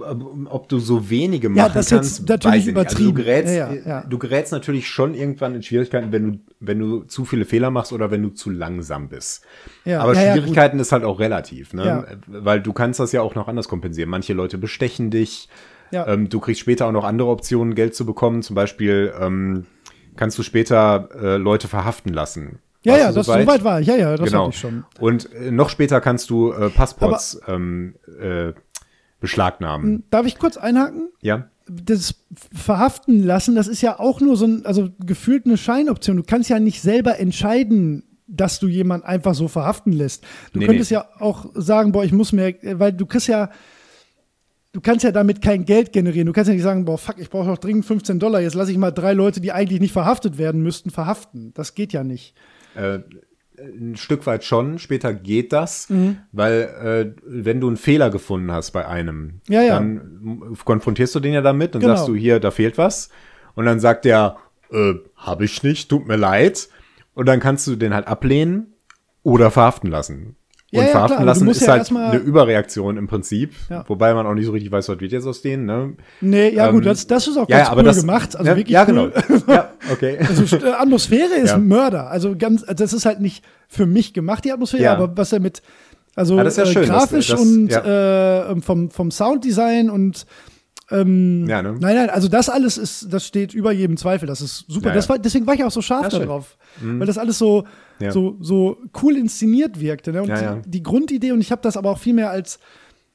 B: ob du so wenige machen
A: Ja, das
B: kannst,
A: jetzt natürlich
B: nicht. Also
A: übertrieben.
B: du, gerätst,
A: Ja, ja,
B: du gerätst natürlich schon irgendwann in Schwierigkeiten, wenn du, wenn du zu viele Fehler machst oder wenn du zu langsam bist. Aber Schwierigkeiten ist halt auch relativ, ne? Weil du kannst das ja auch noch anders kompensieren. Manche Leute bestechen dich. Ähm, du kriegst später auch noch andere Optionen, Geld zu bekommen. Zum Beispiel ähm, kannst du später äh, Leute verhaften lassen.
A: Ja,
B: Warst
A: ja, das
B: soweit?
A: soweit war ich. Ja, ja, das
B: genau.
A: hatte ich schon.
B: Und äh, noch später kannst du äh, Passports ähm, äh, beschlagnahmen.
A: Darf ich kurz einhaken?
B: Ja.
A: das Verhaften lassen, das ist ja auch nur so ein, also gefühlt eine Scheinoption. Du kannst ja nicht selber entscheiden, dass du jemanden einfach so verhaften lässt. Du
B: Nee,
A: könntest
B: nee.
A: ja auch sagen, boah, ich muss mehr, weil du kriegst ja, du kannst ja damit kein Geld generieren. Du kannst ja nicht sagen, boah, fuck, ich brauche noch dringend 15 Dollar, jetzt lasse ich mal drei Leute, die eigentlich nicht verhaftet werden müssten, verhaften. Das geht ja nicht.
B: Äh, ein Stück weit schon, später geht das, weil äh, wenn du einen Fehler gefunden hast bei einem,
A: Ja, ja.
B: dann konfrontierst du den ja damit und
A: Genau.
B: sagst du hier, da fehlt was. Und dann sagt der, äh, habe ich nicht, tut mir leid. Und dann kannst du den halt ablehnen oder verhaften lassen. Und
A: Ja, ja,
B: verhaften
A: du
B: lassen ist
A: ja
B: halt eine Überreaktion im Prinzip,
A: Ja.
B: wobei man auch nicht so richtig weiß, was wird jetzt aus denen. Ne?
A: Nee, ja
B: Ähm,
A: gut, das, das ist auch
B: ja,
A: ganz
B: ja,
A: cool
B: das,
A: gemacht. Also
B: ja,
A: wirklich
B: ja,
A: cool.
B: genau. ja, okay.
A: Also äh, Atmosphäre ist
B: Ja.
A: ein Mörder. Also ganz, das ist halt nicht für mich gemacht, die Atmosphäre,
B: Ja.
A: aber was er mit, also
B: das ist ja
A: äh,
B: schön,
A: grafisch
B: das-
A: und
B: ja.
A: äh, vom, vom Sounddesign und ähm,
B: Ja, ne?
A: nein, nein, also das alles ist, das steht über jedem Zweifel. Das ist super.
B: Ja,
A: Das
B: ja.
A: war, deswegen war ich auch so scharf
B: schön. Mhm.
A: darauf, weil das alles so, so, so cool inszeniert wirkte. Ne? Und. Die, die Grundidee, und ich habe das aber auch viel mehr als,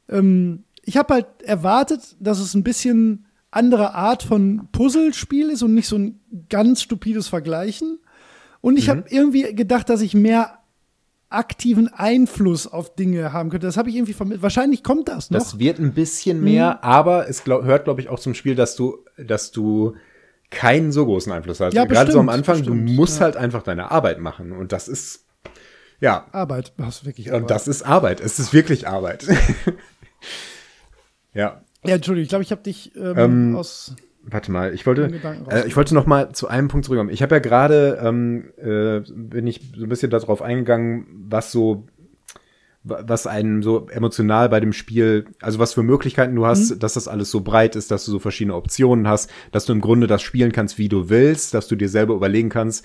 A: ähm, ich habe halt erwartet, dass es ein bisschen andere Art von Puzzlespiel ist und nicht so ein ganz stupides Vergleichen. Und ich
B: Mhm.
A: habe irgendwie gedacht, dass ich mehr aktiven Einfluss auf Dinge haben könnte. Das habe ich irgendwie vermittelt. Wahrscheinlich kommt das noch.
B: Das wird ein
A: Mhm.
B: bisschen mehr, aber es glaub, hört, glaube ich, auch zum Spiel, dass du, dass du keinen so großen Einfluss hast.
A: Ja,
B: Gerade so am
A: bestimmt,
B: Anfang,
A: bestimmt,
B: du musst
A: ja.
B: halt einfach deine Arbeit machen. Und das ist, ja,
A: Arbeit. Das ist wirklich
B: und
A: Arbeit.
B: das ist Arbeit. Es ist wirklich Arbeit. ja.
A: ja, Entschuldigung, ich glaube, ich habe dich ähm,
B: Ähm,
A: aus.
B: Warte mal, ich wollte, äh, ich wollte noch mal zu einem Punkt zurückkommen. Ich habe ja gerade, ähm, äh, bin ich so ein bisschen darauf eingegangen, was so, wa- was einen so emotional bei dem Spiel, also was für Möglichkeiten du hast,
A: Mhm.
B: dass das alles so breit ist, dass du so verschiedene Optionen hast, dass du im Grunde das spielen kannst, wie du willst, dass du dir selber überlegen kannst,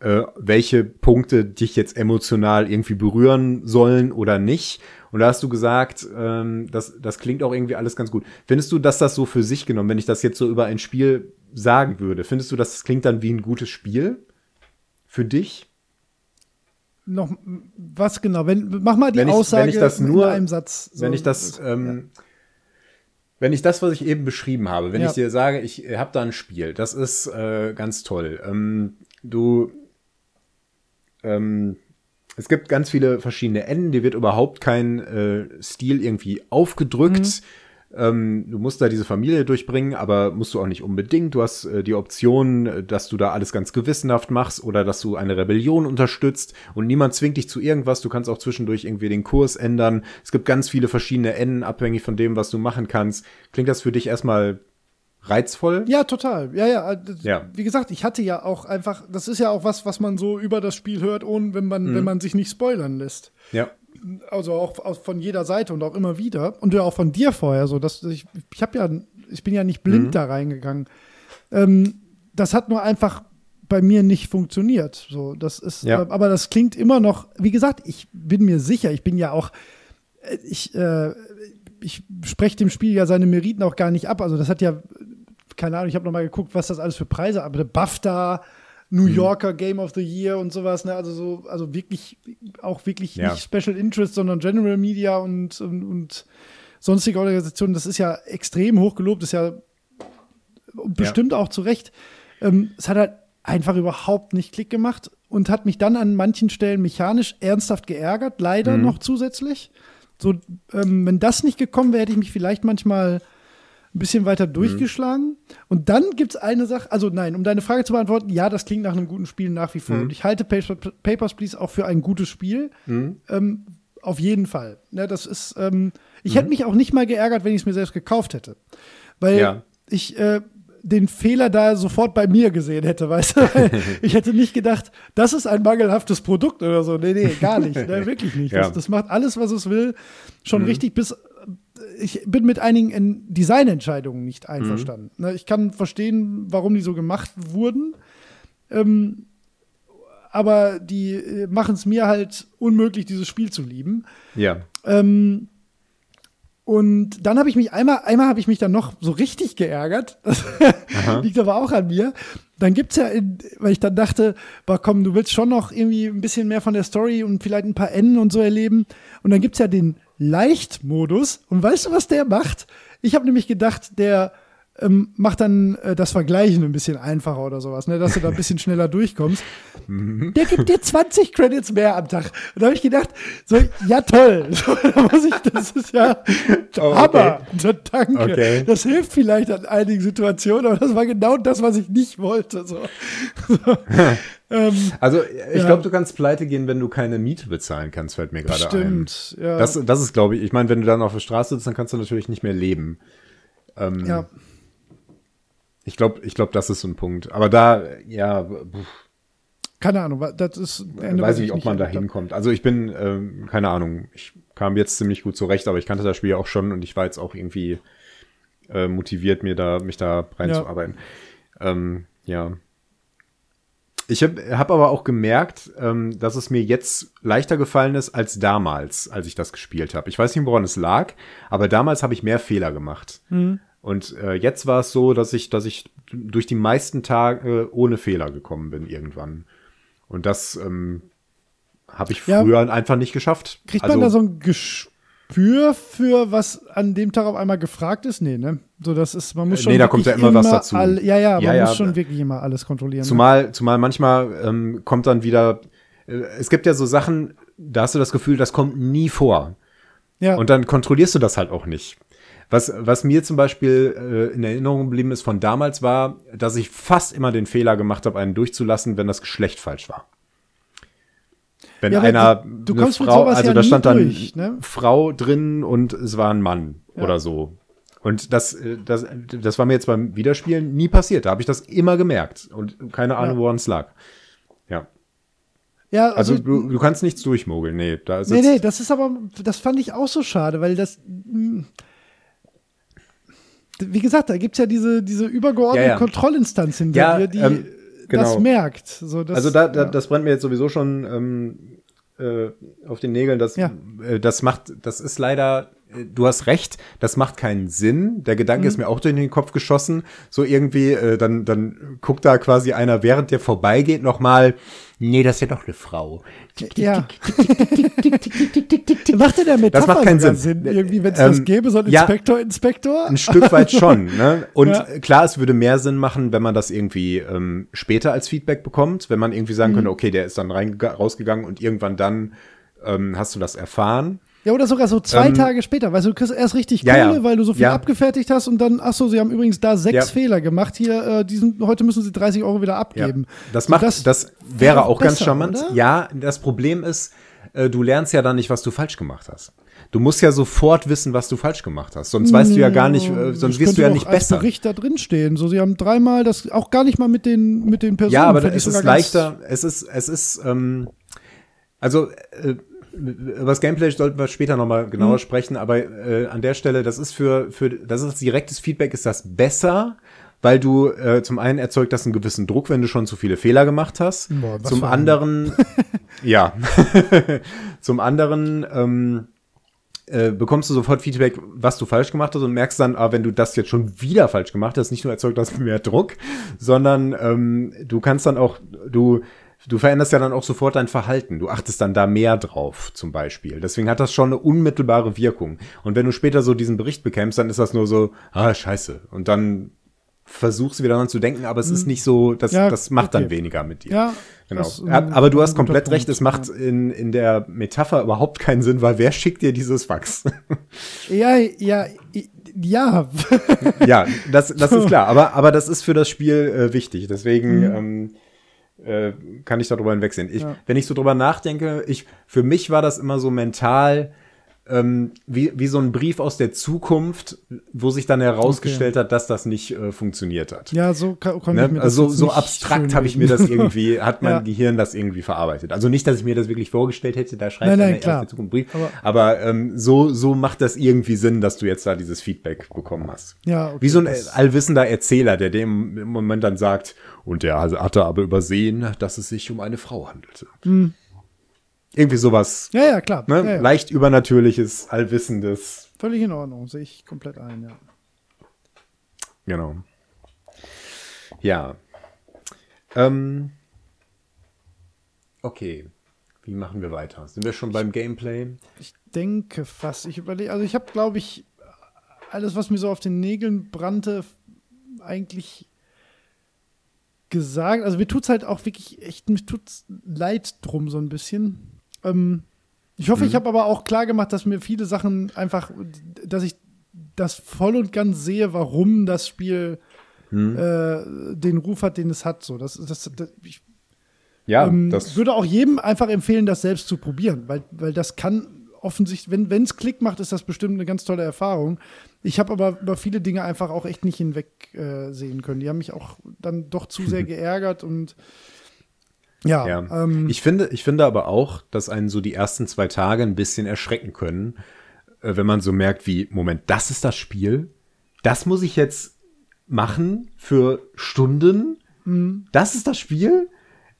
B: äh, welche Punkte dich jetzt emotional irgendwie berühren sollen oder nicht. Und da hast du gesagt, ähm, das, das klingt auch irgendwie alles ganz gut. Findest du, dass das so für sich genommen, wenn ich das jetzt so über ein Spiel sagen würde, findest du, das klingt dann wie ein gutes Spiel für dich?
A: Noch was genau? Wenn, mach mal die
B: Wenn ich-
A: Aussage
B: wenn ich das
A: in
B: nur-
A: einem Satz. so-
B: wenn ich das, ähm, wenn ich das, was ich eben beschrieben habe, wenn
A: Ja.
B: ich dir sage, ich habe da ein Spiel, das ist äh, ganz toll. Ähm, du, ähm, es gibt ganz viele verschiedene Enden, dir wird überhaupt kein äh, Stil irgendwie aufgedrückt. Ähm, du musst da diese Familie durchbringen, aber musst du auch nicht unbedingt. Du hast äh, die Option, äh, dass du da alles ganz gewissenhaft machst oder dass du eine Rebellion unterstützt und niemand zwingt dich zu irgendwas. Du kannst auch zwischendurch irgendwie den Kurs ändern. Es gibt ganz viele verschiedene Enden, abhängig von dem, was du machen kannst. Klingt das für dich erstmal reizvoll?
A: Ja, total. Ja, ja. äh,
B: Ja.
A: Wie gesagt, ich hatte ja auch einfach, das ist ja auch was, was man so über das Spiel hört, ohne wenn man,
B: Mhm.
A: wenn man sich nicht spoilern lässt.
B: Ja.
A: Also auch aus, von jeder Seite und auch immer wieder. Und ja auch von dir vorher so, dass ich, ich habe ja, ich bin ja nicht blind
B: Mhm.
A: da reingegangen. Ähm, das hat nur einfach bei mir nicht funktioniert. So, das ist,
B: Ja.
A: äh, aber das klingt immer noch, wie gesagt, ich bin mir sicher, ich bin ja auch, äh, ich, äh, ich spreche dem Spiel ja seine Meriten auch gar nicht ab. Also das hat ja, keine Ahnung, ich habe noch mal geguckt, was das alles für Preise, aber der BAFTA, New
B: Mhm.
A: Yorker Game of the Year und sowas, ne? Also so, also wirklich, auch wirklich
B: Ja.
A: nicht Special Interest, sondern General Media und, und, und sonstige Organisationen, das ist ja extrem hoch gelobt, ist ja bestimmt auch zu Recht. Ähm, es hat halt einfach überhaupt nicht Klick gemacht und hat mich dann an manchen Stellen mechanisch ernsthaft geärgert, leider noch zusätzlich. So, ähm, wenn das nicht gekommen wäre, hätte ich mich vielleicht manchmal ein bisschen weiter durchgeschlagen. Und dann gibt es eine Sache, also nein, um deine Frage zu beantworten, ja, das klingt nach einem guten Spiel nach wie vor. Und ich halte Paper, Papers, Please auch für ein gutes Spiel. Ähm, auf jeden Fall. Ne, das ist, ähm, ich hätte mich auch nicht mal geärgert, wenn ich es mir selbst gekauft hätte. Weil
B: Ja.
A: ich äh, den Fehler da sofort bei mir gesehen hätte, weißt du? Ich hätte nicht gedacht, das ist ein mangelhaftes Produkt oder so. Nee, nee, gar nicht. Ne, wirklich nicht.
B: Ja.
A: Das, das macht alles, was es will, schon richtig bis. Ich bin mit einigen in- Designentscheidungen nicht einverstanden. Ne, ich kann verstehen, warum die so gemacht wurden. Ähm, aber die äh, machen es mir halt unmöglich, dieses Spiel zu lieben.
B: Ja.
A: Ähm, und dann habe ich mich einmal, einmal habe ich mich dann noch so richtig geärgert. Das liegt aber auch an mir. Dann gibt's ja, in, weil ich dann dachte, boah, komm, du willst schon noch irgendwie ein bisschen mehr von der Story und vielleicht ein paar Enden und so erleben. Und dann gibt's ja den Leichtmodus. Und weißt du, was der macht? Ich habe nämlich gedacht, der ähm, macht dann äh, das Vergleichen ein bisschen einfacher oder sowas, ne? dass du da ein bisschen schneller durchkommst. Der gibt dir 20 Credits mehr am Tag. Und da habe ich gedacht, so, ja toll. So, da muss ich, das ist ja
B: Oh, okay.
A: Hammer. So, danke.
B: Okay.
A: Das hilft vielleicht an einigen Situationen, aber das war genau das, was ich nicht wollte. So. so. ähm,
B: Also ich
A: Ja.
B: glaube, du kannst pleite gehen, wenn du keine Miete bezahlen kannst, fällt mir gerade ein.
A: stimmt. Ja.
B: Das, das ist, glaube ich, ich meine, wenn du dann auf der Straße sitzt, dann kannst du natürlich nicht mehr leben. Ähm,
A: ja.
B: Ich glaube, ich glaube, das ist so ein Punkt. Aber da, ja, pff,
A: Keine Ahnung, das ist Ende,
B: weiß ich nicht, ob man da hinkommt. Also ich bin, ähm, keine Ahnung, ich kam jetzt ziemlich gut zurecht, aber ich kannte das Spiel auch schon und ich war jetzt auch irgendwie äh, motiviert, mir da, mich da reinzuarbeiten. Ähm, ja. Ich habe hab aber auch gemerkt, ähm, dass es mir jetzt leichter gefallen ist als damals, als ich das gespielt habe. Ich weiß nicht, woran es lag, aber damals habe ich mehr Fehler gemacht. Und äh, jetzt war es so, dass ich, dass ich durch die meisten Tage ohne Fehler gekommen bin irgendwann. Und das ähm, habe ich
A: Ja.
B: früher einfach nicht geschafft.
A: Kriegt
B: also,
A: man da so ein Gespür für, was an dem Tag auf einmal gefragt ist? Nee, ne? So, das ist, man muss
B: Äh,
A: schon.
B: nee, da kommt ja immer was dazu.
A: All, ja, ja, man
B: Ja, ja,
A: muss schon wirklich immer alles kontrollieren. ne?
B: Zumal, zumal manchmal ähm, kommt dann wieder, äh, es gibt ja so Sachen, da hast du das Gefühl, das kommt nie vor.
A: ja.
B: Und dann kontrollierst du das halt auch nicht. Was, was mir zum Beispiel äh, in Erinnerung geblieben ist von damals war, dass ich fast immer den Fehler gemacht habe, einen durchzulassen, wenn das Geschlecht falsch war. Wenn
A: Ja,
B: einer,
A: du- du
B: eine Frau, also
A: ja
B: da stand dann
A: durch, ne?
B: Frau drin und es war ein Mann
A: Ja.
B: oder so. Und das, äh, das, das war mir jetzt beim Wiederspielen nie passiert. Da habe ich das immer gemerkt und keine Ahnung, woran es lag. Ja.
A: ja,
B: Also, du, du kannst nichts durchmogeln. Nee, da ist
A: Nee, nee, das ist aber, das fand ich auch so schade, weil das, mh, wie gesagt, da gibt es ja diese, diese übergeordnete
B: Ja, ja.
A: Kontrollinstanz hinter
B: Ja,
A: dir, die
B: ähm,
A: das
B: genau.
A: merkt. So, das,
B: Also da, da,
A: ja.
B: das brennt mir jetzt sowieso schon ähm, äh, auf den Nägeln. Das,
A: Ja.
B: äh, das macht, das ist leider, du hast recht, das macht keinen Sinn. Der Gedanke
A: Mhm.
B: ist mir auch durch den Kopf geschossen. So irgendwie, äh, dann, dann guckt da quasi einer, während der vorbeigeht, noch mal, nee, das ist ja doch eine Frau.
A: Ja. Macht denn der Metapher
B: macht keinen
A: sogar
B: Sinn.
A: Irgendwie, wenn es
B: Ähm,
A: das gäbe, so ein
B: ja.
A: Inspektor, Inspektor?
B: Ein Stück weit schon. Ne? Und
A: Ja.
B: klar, es würde mehr Sinn machen, wenn man das irgendwie ähm, später als Feedback bekommt, wenn man irgendwie sagen
A: Mhm.
B: könnte, okay, der ist dann rein, rausgegangen und irgendwann dann ähm, hast du das erfahren.
A: Ja, oder sogar so zwei
B: Ähm,
A: Tage später. Weißt du, du kriegst erst richtig
B: Ja,
A: Kohle,
B: ja.
A: weil du so viel
B: Ja.
A: abgefertigt hast und dann, ach so, sie haben übrigens da sechs
B: Ja.
A: Fehler gemacht. Hier, äh, diesen, heute müssen sie 30 Euro wieder
B: Ja.
A: abgeben.
B: Das
A: So,
B: macht, das, wäre
A: wäre
B: auch ganz
A: besser,
B: charmant.
A: oder?
B: Ja, das Problem ist, äh, du lernst ja dann nicht, was du falsch gemacht hast. Du musst ja sofort wissen, was du falsch gemacht hast. Sonst weißt du ja gar nicht, äh, sonst
A: Das
B: wirst du ja nicht
A: als
B: besser.
A: Bericht da drin stehen. So, sie haben dreimal das, auch gar nicht mal mit den, mit den Personen.
B: Ja, aber es ist
A: ganz-
B: leichter, es ist, es ist, ähm, also, äh, über das Gameplay sollten wir später nochmal genauer
A: Mhm.
B: sprechen, aber äh, an der Stelle, das ist für, für, das ist direktes Feedback, ist das besser, weil du äh, zum einen erzeugt das einen gewissen Druck, wenn du schon zu viele Fehler gemacht hast.
A: Boah,
B: zum anderen, ja, zum anderen ähm, äh, bekommst du sofort Feedback, was du falsch gemacht hast und merkst dann, ah, wenn du das jetzt schon wieder falsch gemacht hast, nicht nur erzeugt das mehr Druck, sondern ähm, du kannst dann auch, du Du veränderst ja dann auch sofort dein Verhalten. Du achtest dann da mehr drauf, zum Beispiel. Deswegen hat das schon eine unmittelbare Wirkung. Und wenn du später so diesen Bericht bekämst, dann ist das nur so, ah, scheiße. Und dann versuchst du wieder daran zu denken, aber es ist nicht so, das,
A: Ja,
B: das macht dann
A: okay.
B: weniger mit dir.
A: Ja,
B: Genau.
A: das
B: Ja, aber du hast komplett recht,
A: Punkt,
B: es macht in, in der Metapher überhaupt keinen Sinn, weil wer schickt dir dieses Fax?
A: Ja, ja, ja.
B: ja, das, das ist klar, aber, aber das ist für das Spiel äh, wichtig. Deswegen
A: Mhm.
B: ähm, äh, kann ich darüber hinwegsehen. Ich,
A: Ja.
B: Wenn ich so drüber nachdenke, ich, für mich war das immer so mental ähm, wie, wie so ein Brief aus der Zukunft, wo sich dann herausgestellt hat, dass das nicht äh, funktioniert hat.
A: ja, so kann, konnte ich mir
B: Ne?
A: das
B: Also so abstrakt habe ich mir das irgendwie, hat mein
A: Ja.
B: Gehirn das irgendwie verarbeitet. Also nicht, dass ich mir das wirklich vorgestellt hätte, da schreibt
A: Nein, nein, klar.
B: aus der Zukunft einen Brief.
A: Aber-
B: Aber, ähm, so, so macht das irgendwie Sinn, dass du jetzt da dieses Feedback bekommen hast.
A: Ja, okay,
B: Wie so ein allwissender Erzähler, der dem im Moment dann sagt, und der hatte aber übersehen, dass es sich um eine Frau handelte. Irgendwie sowas,
A: Ja, ja, klar.
B: ne?
A: Ja, ja.
B: leicht übernatürliches, allwissendes,
A: Völlig in Ordnung, sehe ich komplett ein, ja.
B: Genau. Ja. Ähm. Okay. Wie machen wir weiter? Sind wir schon beim Gameplay?
A: Ich denke fast. Ich überlege, also ich habe, glaube ich, alles, was mir so auf den Nägeln brannte, eigentlich gesagt. Also mir tut's halt auch wirklich echt, mir tut's leid drum so ein bisschen. Ähm, ich hoffe, ich habe aber auch klar gemacht, dass mir viele Sachen einfach, dass ich das voll und ganz sehe, warum das Spiel äh, den Ruf hat, den es hat. So, das, das, das ich
B: Ja,
A: ähm,
B: das.
A: würde auch jedem einfach empfehlen, das selbst zu probieren, weil, weil das kann offensichtlich, wenn es Klick macht, ist das bestimmt eine ganz tolle Erfahrung. Ich habe aber über viele Dinge einfach auch echt nicht hinweg äh, sehen können. Die haben mich auch dann doch zu sehr geärgert und ja,
B: Ja.
A: ähm,
B: ich, finde, ich finde aber auch, dass einen so die ersten zwei Tage ein bisschen erschrecken können, äh, wenn man so merkt, wie, Moment, das ist das Spiel? Das muss ich jetzt machen für Stunden?
A: Mhm.
B: Das ist das Spiel?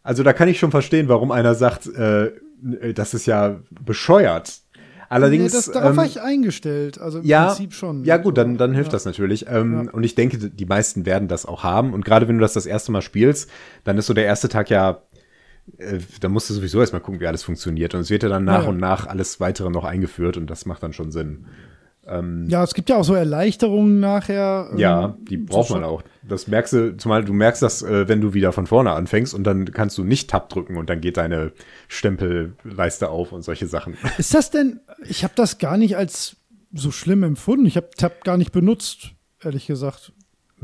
B: Also da kann ich schon verstehen, warum einer sagt, äh, das ist ja bescheuert. Allerdings.
A: nee, das, darauf
B: ähm,
A: war ich eingestellt. Also im
B: ja,
A: Prinzip schon.
B: Ja, gut, dann, dann
A: Ja.
B: hilft das natürlich. Ähm,
A: Ja.
B: Und ich denke, die meisten werden das auch haben. Und gerade wenn du das das erste Mal spielst, dann ist so der erste Tag ja, äh, da musst du sowieso erstmal gucken, wie alles funktioniert. Und es wird ja dann nach
A: Ja.
B: und nach alles weitere noch eingeführt und das macht dann schon Sinn.
A: Ja, es gibt ja auch so Erleichterungen nachher. ähm,
B: Ja, die braucht man auch. Das merkst du, zumal du merkst das, äh, wenn du wieder von vorne anfängst und dann kannst du nicht Tab drücken und dann geht deine Stempelleiste auf und solche Sachen.
A: Ist das denn, ich habe das gar nicht als so schlimm empfunden. Ich habe Tab gar nicht benutzt, ehrlich gesagt.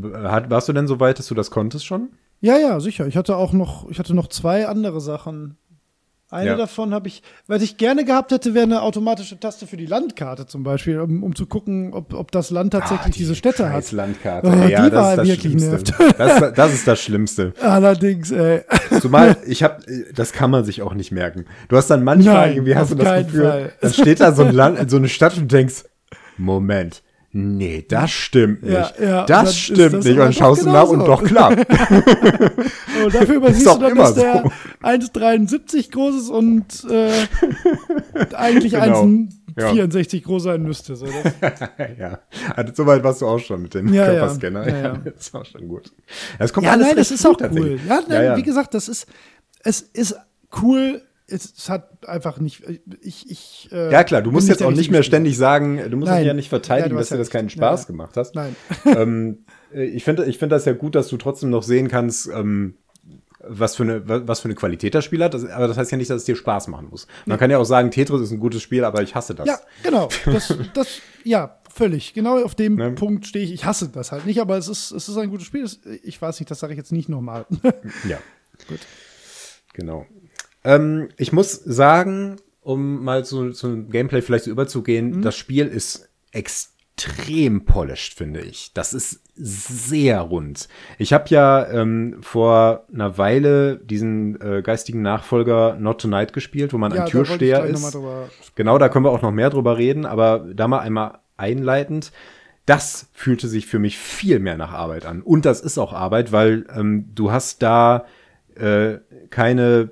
B: Hat, warst du denn so weit, dass du das konntest schon?
A: Ja, ja, sicher. Ich hatte auch noch, ich hatte noch zwei andere Sachen. Eine
B: Ja.
A: davon habe ich, was ich gerne gehabt hätte, wäre eine automatische Taste für die Landkarte zum Beispiel, um, um zu gucken, ob, ob das Land tatsächlich diese Städte hat.
B: Scheiß Landkarte.
A: Oh, die
B: ja, das
A: war
B: ist das
A: wirklich
B: Schlimmste. Das, das ist das Schlimmste.
A: Allerdings, ey.
B: Zumal ich habe, das kann man sich auch nicht merken. Du hast dann manchmal
A: Nein,
B: irgendwie hast du das Gefühl,
A: Fall.
B: dann steht da so ein Land, so eine Stadt und denkst, Moment, nee, das stimmt nicht.
A: Ja, ja,
B: das stimmt
A: das
B: nicht. Und dann schaust du nach und doch klar.
A: Und dafür übersiehst du dann, dass der
B: so.
A: 1,73 groß ist und äh, eigentlich
B: Genau.
A: 1,64 groß sein müsste. So,
B: ja, also, soweit warst du auch schon mit dem
A: Ja, ja.
B: Körperscanner.
A: Ja, ja.
B: das ist auch schon gut. Das kommt
A: Ja,
B: alles
A: nein, das ist auch
B: gut tatsächlich.
A: cool. Ja, nein,
B: Ja, ja.
A: wie gesagt, das ist, es ist cool. Es, hat einfach nicht, ich, ich. Äh,
B: Ja, klar, du musst jetzt auch nicht mehr ständig sagen, du musst
A: Nein.
B: dich ja nicht
A: Ja,
B: verteidigen,
A: du
B: dass dir
A: ja
B: das keinen. Spaß
A: Ja, ja.
B: gemacht hast.
A: Nein.
B: ähm, äh, ich finde ich finde das ja gut, dass du trotzdem noch sehen kannst, ähm, was für eine wa- was für eine Qualität das Spiel hat. Das, aber das heißt ja nicht, dass es dir Spaß machen muss. Man kann ja auch sagen, Tetris ist ein gutes Spiel, aber ich hasse das.
A: Ja, genau. Das, das, ja, völlig. Genau auf dem
B: Ne?
A: Punkt stehe ich. Ich hasse das halt nicht, aber es ist, es ist ein gutes Spiel. Ich weiß nicht, das sage ich jetzt nicht nochmal.
B: Ja. Gut. Genau. Ähm, ich muss sagen, um mal zu, zu Gameplay vielleicht so überzugehen,
A: Mhm.
B: das Spiel ist extrem polished, finde ich. Das ist sehr rund. Ich habe ja ähm, vor einer Weile diesen äh, geistigen Nachfolger Not Tonight gespielt, wo man
A: ja,
B: ein Türsteher ist. Genau, da können wir auch noch mehr drüber reden, aber da mal einmal einleitend. das fühlte sich für mich viel mehr nach Arbeit an. Und das ist auch Arbeit, weil ähm, du hast da äh, keine,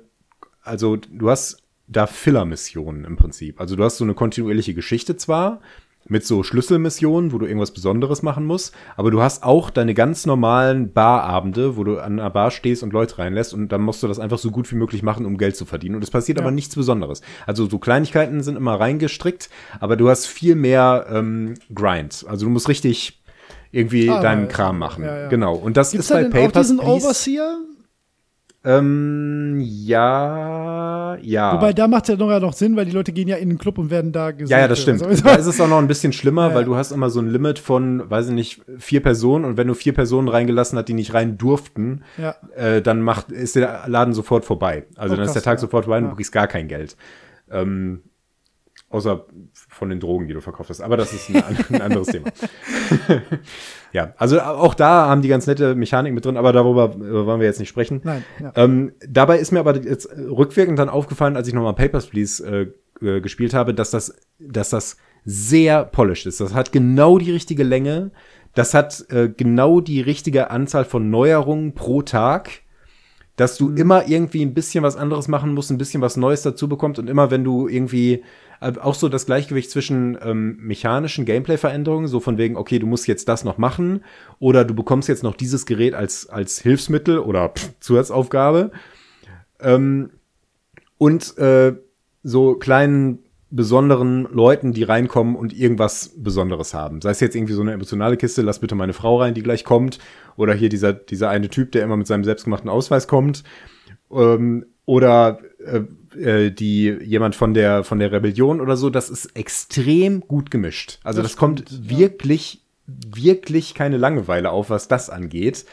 B: also du hast da Filler-Missionen im Prinzip. Also du hast so eine kontinuierliche Geschichte zwar, mit so Schlüsselmissionen, wo du irgendwas Besonderes machen musst. Aber du hast auch deine ganz normalen Barabende, wo du an einer Bar stehst und Leute reinlässt und dann musst du das einfach so gut wie möglich machen, um Geld zu verdienen. Und es passiert ja. aber nichts Besonderes. Also so Kleinigkeiten sind immer reingestrickt, aber du hast viel mehr ähm, Grind. Also du musst richtig irgendwie ah, deinen Kram machen. Ja, ja. Genau. Und das Gibt's ist bei Papers,
A: Please. Overseer?
B: Ähm, ja, ja.
A: Wobei, da macht es ja noch, ja noch Sinn, weil die Leute gehen ja in den Club und werden da
B: gesucht. Ja, ja, das stimmt. Also, da ist es auch noch ein bisschen schlimmer, ja, weil du hast immer so ein Limit von, weiß ich nicht, vier Personen und wenn du vier Personen reingelassen hast, die nicht rein durften, ja. äh, dann macht, ist der Laden sofort vorbei. Also oh, dann krass, ist der Tag sofort vorbei und du kriegst gar kein Geld. Ähm, außer von den Drogen, die du verkauft hast. Aber das ist ein, ein anderes Thema. ja, also auch da haben die ganz nette Mechanik mit drin, aber darüber wollen wir jetzt nicht sprechen. Nein. Ja. Ähm, dabei ist mir aber jetzt rückwirkend dann aufgefallen, als ich nochmal Papers, Please äh, äh, gespielt habe, dass das, dass das sehr polished ist. Das hat genau die richtige Länge. Das hat äh, genau die richtige Anzahl von Neuerungen pro Tag dass du mhm. immer irgendwie ein bisschen was anderes machen musst, ein bisschen was Neues dazu bekommst und immer wenn du irgendwie äh, auch so das Gleichgewicht zwischen ähm, mechanischen Gameplay-Veränderungen, so von wegen, okay, du musst jetzt das noch machen oder du bekommst jetzt noch dieses Gerät als, als Hilfsmittel oder pff, Zusatzaufgabe. Ähm, und äh, so kleinen besonderen Leuten, die reinkommen und irgendwas Besonderes haben. Sei es jetzt irgendwie so eine emotionale Kiste, lass bitte meine Frau rein, die gleich kommt. Oder hier dieser, dieser eine Typ, der immer mit seinem selbstgemachten Ausweis kommt. Ähm, oder äh, äh, die jemand von der von der Rebellion oder so, das ist extrem gut gemischt. Also das, das kommt stimmt, wirklich ja. wirklich keine Langeweile auf, was das angeht.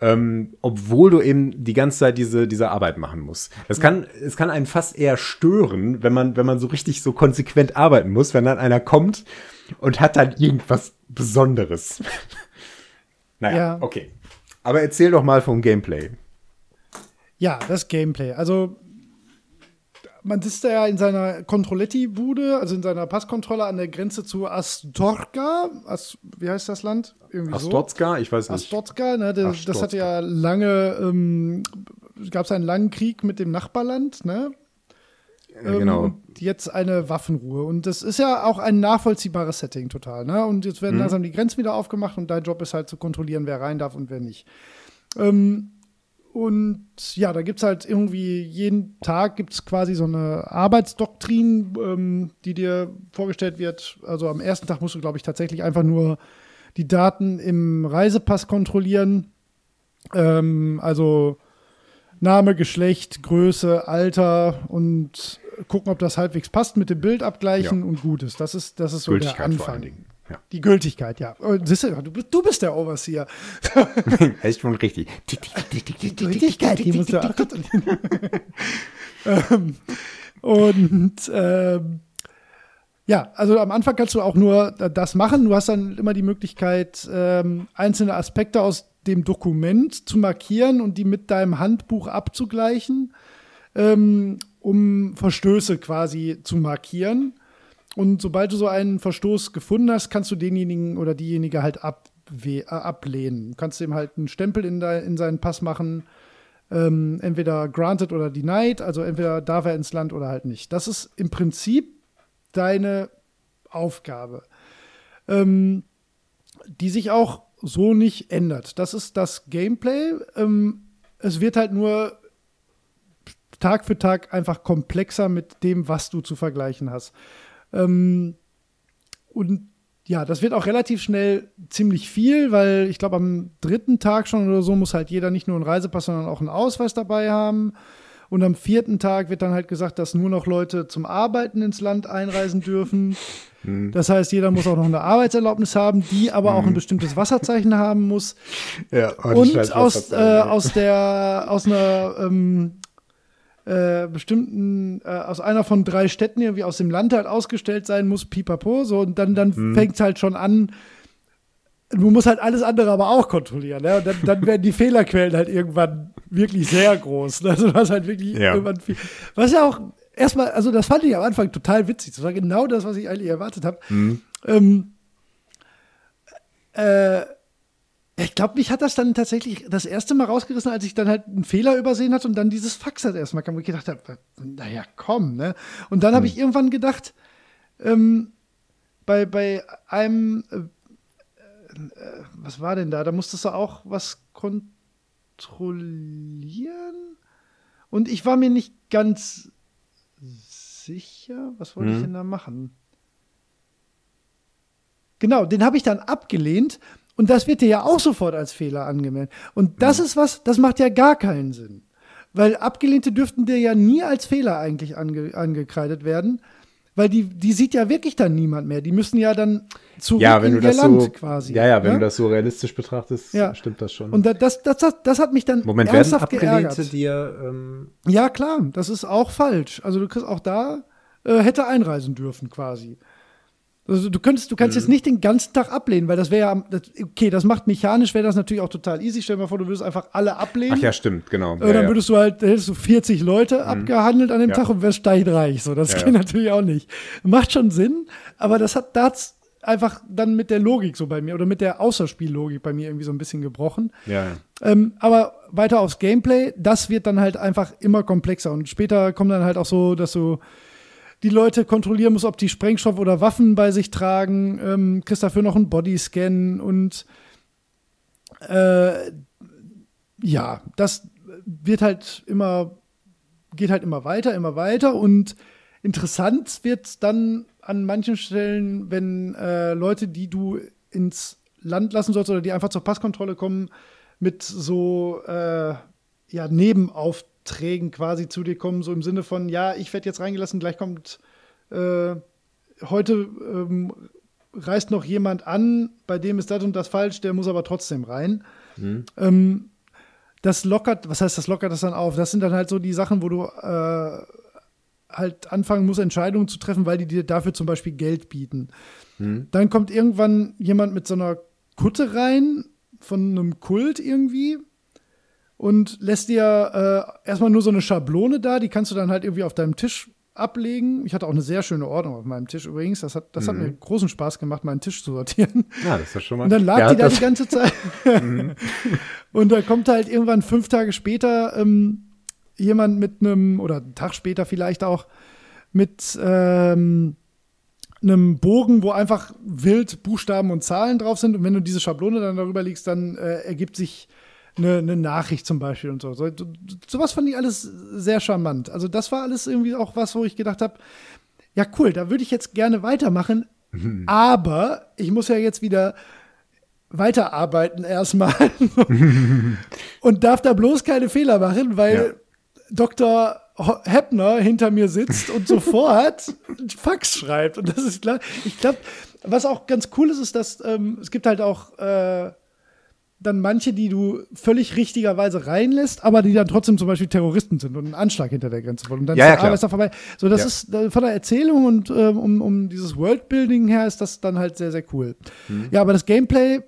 B: Ähm, obwohl du eben die ganze Zeit diese, diese Arbeit machen musst. Es kann, es kann einen fast eher stören, wenn man, wenn man so richtig so konsequent arbeiten muss, wenn dann einer kommt und hat dann irgendwas Besonderes. naja, ja. okay. Aber erzähl doch mal vom Gameplay.
A: Ja, das Gameplay. Also man sitzt ja in seiner Controletti-Bude, also in seiner Passkontrolle an der Grenze zu Astorga. As, wie heißt das Land?
B: Irgendwie Astotska, so. ich weiß nicht.
A: Astotska, ne, das, Astotska. das hatte ja lange, ähm, gab es einen langen Krieg mit dem Nachbarland, ne?
B: Ja, genau.
A: Ähm, jetzt eine Waffenruhe. Und das ist ja auch ein nachvollziehbares Setting total. Ne? Und jetzt werden mhm. langsam die Grenzen wieder aufgemacht und dein Job ist halt zu kontrollieren, wer rein darf und wer nicht. Ähm, und ja, da gibt es halt irgendwie jeden Tag gibt es quasi so eine Arbeitsdoktrin, ähm, die dir vorgestellt wird. Also am ersten Tag musst du, glaube ich, tatsächlich einfach nur die Daten im Reisepass kontrollieren. Ähm, also Name, Geschlecht, Größe, Alter und gucken, ob das halbwegs passt mit dem Bild abgleichen ja. und gut ist. Das ist, das ist so der Anfang. Ja. Die Gültigkeit, ja. Oh, du, bist, du bist der Overseer.
B: das ist schon richtig.
A: Die Gültigkeit, die musst du achten. ähm, und ähm, ja, also am Anfang kannst du auch nur das machen. Du hast dann immer die Möglichkeit, ähm, einzelne Aspekte aus dem Dokument zu markieren und die mit deinem Handbuch abzugleichen, ähm, um Verstöße quasi zu markieren. Und sobald du so einen Verstoß gefunden hast, kannst du denjenigen oder diejenige halt äh, ablehnen. Du kannst ihm halt einen Stempel in, de, in seinen Pass machen, ähm, entweder granted oder denied, also entweder darf er ins Land oder halt nicht. Das ist im Prinzip deine Aufgabe, ähm, die sich auch so nicht ändert. Das ist das Gameplay. Ähm, es wird halt nur Tag für Tag einfach komplexer mit dem, was du zu vergleichen hast. Ähm, und ja, das wird auch relativ schnell ziemlich viel, weil ich glaube, am dritten Tag schon oder so muss halt jeder nicht nur einen Reisepass, sondern auch einen Ausweis dabei haben. Und am vierten Tag wird dann halt gesagt, dass nur noch Leute zum Arbeiten ins Land einreisen dürfen. Mhm. Das heißt, jeder muss auch noch eine Arbeitserlaubnis haben, die aber auch ein mhm. bestimmtes Wasserzeichen haben muss. Ja, und aus, äh, aus der aus einer ähm, äh, bestimmten, äh, aus einer von drei Städten irgendwie aus dem Land halt ausgestellt sein muss, pipapo, so, und dann, dann mhm. fängt es halt schon an, du musst halt alles andere aber auch kontrollieren, ne? Und dann, dann werden die Fehlerquellen halt irgendwann wirklich sehr groß. Ne? Also hast halt wirklich ja. irgendwann viel. Was ja auch erstmal, also das fand ich am Anfang total witzig. Das war genau das, was ich eigentlich erwartet habe. Mhm. Ähm, äh, ich glaube, mich hat das dann tatsächlich das erste Mal rausgerissen, als ich dann halt einen Fehler übersehen hatte und dann dieses Fax halt erstmal kam, wo ich gedacht habe, naja, komm, ne? Und dann habe hm. ich irgendwann gedacht, ähm, bei, bei einem, äh, äh, was war denn da? Da musstest du auch was kontrollieren? Und ich war mir nicht ganz sicher, was wollte hm. ich denn da machen? Genau, den habe ich dann abgelehnt und das wird dir ja auch sofort als Fehler angemeldet. Und das mhm. ist was, das macht ja gar keinen Sinn. Weil Abgelehnte dürften dir ja nie als Fehler eigentlich ange, angekreidet werden. Weil die, die sieht ja wirklich dann niemand mehr. Die müssen ja dann zurück
B: ja, wenn in
A: du
B: ihr
A: Land
B: so,
A: quasi.
B: Ja, ja, wenn ne? du das so realistisch betrachtest,
A: ja.
B: stimmt das schon.
A: Und das, das, das, das hat mich dann
B: Moment, ernsthaft werden Abgelehnte geärgert. dir ähm
A: Ja, klar, das ist auch falsch. Also du kriegst auch da, äh, hätte einreisen dürfen quasi. Also du könntest, du kannst mhm. jetzt nicht den ganzen Tag ablehnen, weil das wäre ja, das, okay, das macht mechanisch, wäre das natürlich auch total easy. Stell dir mal vor, du würdest einfach alle ablehnen.
B: Ach ja, stimmt, genau.
A: Äh, dann würdest du halt, hättest du 40 Leute mhm. abgehandelt an dem ja. Tag und wärst steinreich. So, das ja, geht natürlich auch nicht. Macht schon Sinn, aber das hat das einfach dann mit der Logik so bei mir oder mit der Außerspiellogik bei mir irgendwie so ein bisschen gebrochen.
B: Ja.
A: Ähm, aber weiter aufs Gameplay, das wird dann halt einfach immer komplexer und später kommt dann halt auch so, dass du die Leute kontrollieren muss, ob die Sprengstoff oder Waffen bei sich tragen, ähm, kriegst dafür noch einen Bodyscan und äh, ja, das wird halt immer, geht halt immer weiter, immer weiter und interessant wird dann an manchen Stellen, wenn äh, Leute, die du ins Land lassen sollst oder die einfach zur Passkontrolle kommen, mit so äh, ja, Nebenauf Trägen quasi zu dir kommen, so im Sinne von, ja, ich werde jetzt reingelassen, gleich kommt äh, heute ähm, reist noch jemand an, bei dem ist das und das falsch, der muss aber trotzdem rein. Mhm. Ähm, das lockert, was heißt das lockert das dann auf? Das sind dann halt so die Sachen, wo du äh, halt anfangen musst, Entscheidungen zu treffen, weil die dir dafür zum Beispiel Geld bieten. Mhm. Dann kommt irgendwann jemand mit so einer Kutte rein von einem Kult irgendwie und lässt dir äh, erstmal nur so eine Schablone da, die kannst du dann halt irgendwie auf deinem Tisch ablegen. Ich hatte auch eine sehr schöne Ordnung auf meinem Tisch übrigens. Das hat, das mhm. hat mir großen Spaß gemacht, meinen Tisch zu sortieren.
B: Ja, das ist schon mal.
A: Und dann lag die da die ganze Zeit. Mhm. Und da kommt halt irgendwann fünf Tage später ähm, jemand mit einem, oder einen Tag später vielleicht auch, mit ähm, einem Bogen, wo einfach wild Buchstaben und Zahlen drauf sind. Und wenn du diese Schablone dann darüber legst, dann äh, ergibt sich eine, eine Nachricht zum Beispiel und so. so. Sowas fand ich alles sehr charmant. Also das war alles irgendwie auch was, wo ich gedacht habe, ja cool, da würde ich jetzt gerne weitermachen, mhm. aber ich muss ja jetzt wieder weiterarbeiten erstmal und darf da bloß keine Fehler machen, weil ja. Dr. Heppner hinter mir sitzt und sofort Fax schreibt. Und das ist klar. Ich glaube, was auch ganz cool ist, ist, dass ähm, es gibt halt auch äh, dann manche, die du völlig richtigerweise reinlässt, aber die dann trotzdem zum Beispiel Terroristen sind und einen Anschlag hinter der Grenze wollen. Und dann
B: ja, ist
A: ja, da vorbei. So, das ja. ist äh, von der Erzählung und ähm, um, um dieses Worldbuilding her ist das dann halt sehr, sehr cool. Mhm. Ja, aber das Gameplay,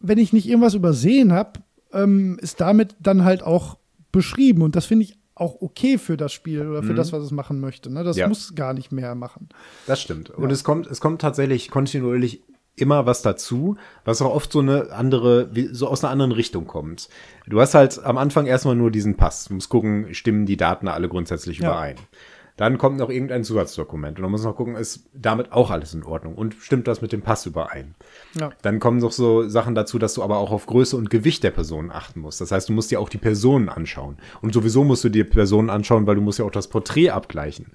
A: wenn ich nicht irgendwas übersehen habe, ähm, ist damit dann halt auch beschrieben. Und das finde ich auch okay für das Spiel oder für mhm. das, was es machen möchte. Ne? Das ja. muss gar nicht mehr machen.
B: Das stimmt. Und es kommt, es kommt tatsächlich kontinuierlich immer was dazu, was auch oft so eine andere, so aus einer anderen Richtung kommt. Du hast halt am Anfang erstmal nur diesen Pass. Du musst gucken, stimmen die Daten alle grundsätzlich ja. überein. Dann kommt noch irgendein Zusatzdokument und dann muss noch gucken, ist damit auch alles in Ordnung und stimmt das mit dem Pass überein. Ja. Dann kommen noch so Sachen dazu, dass du aber auch auf Größe und Gewicht der Personen achten musst. Das heißt, du musst dir auch die Personen anschauen. Und sowieso musst du dir Personen anschauen, weil du musst ja auch das Porträt abgleichen.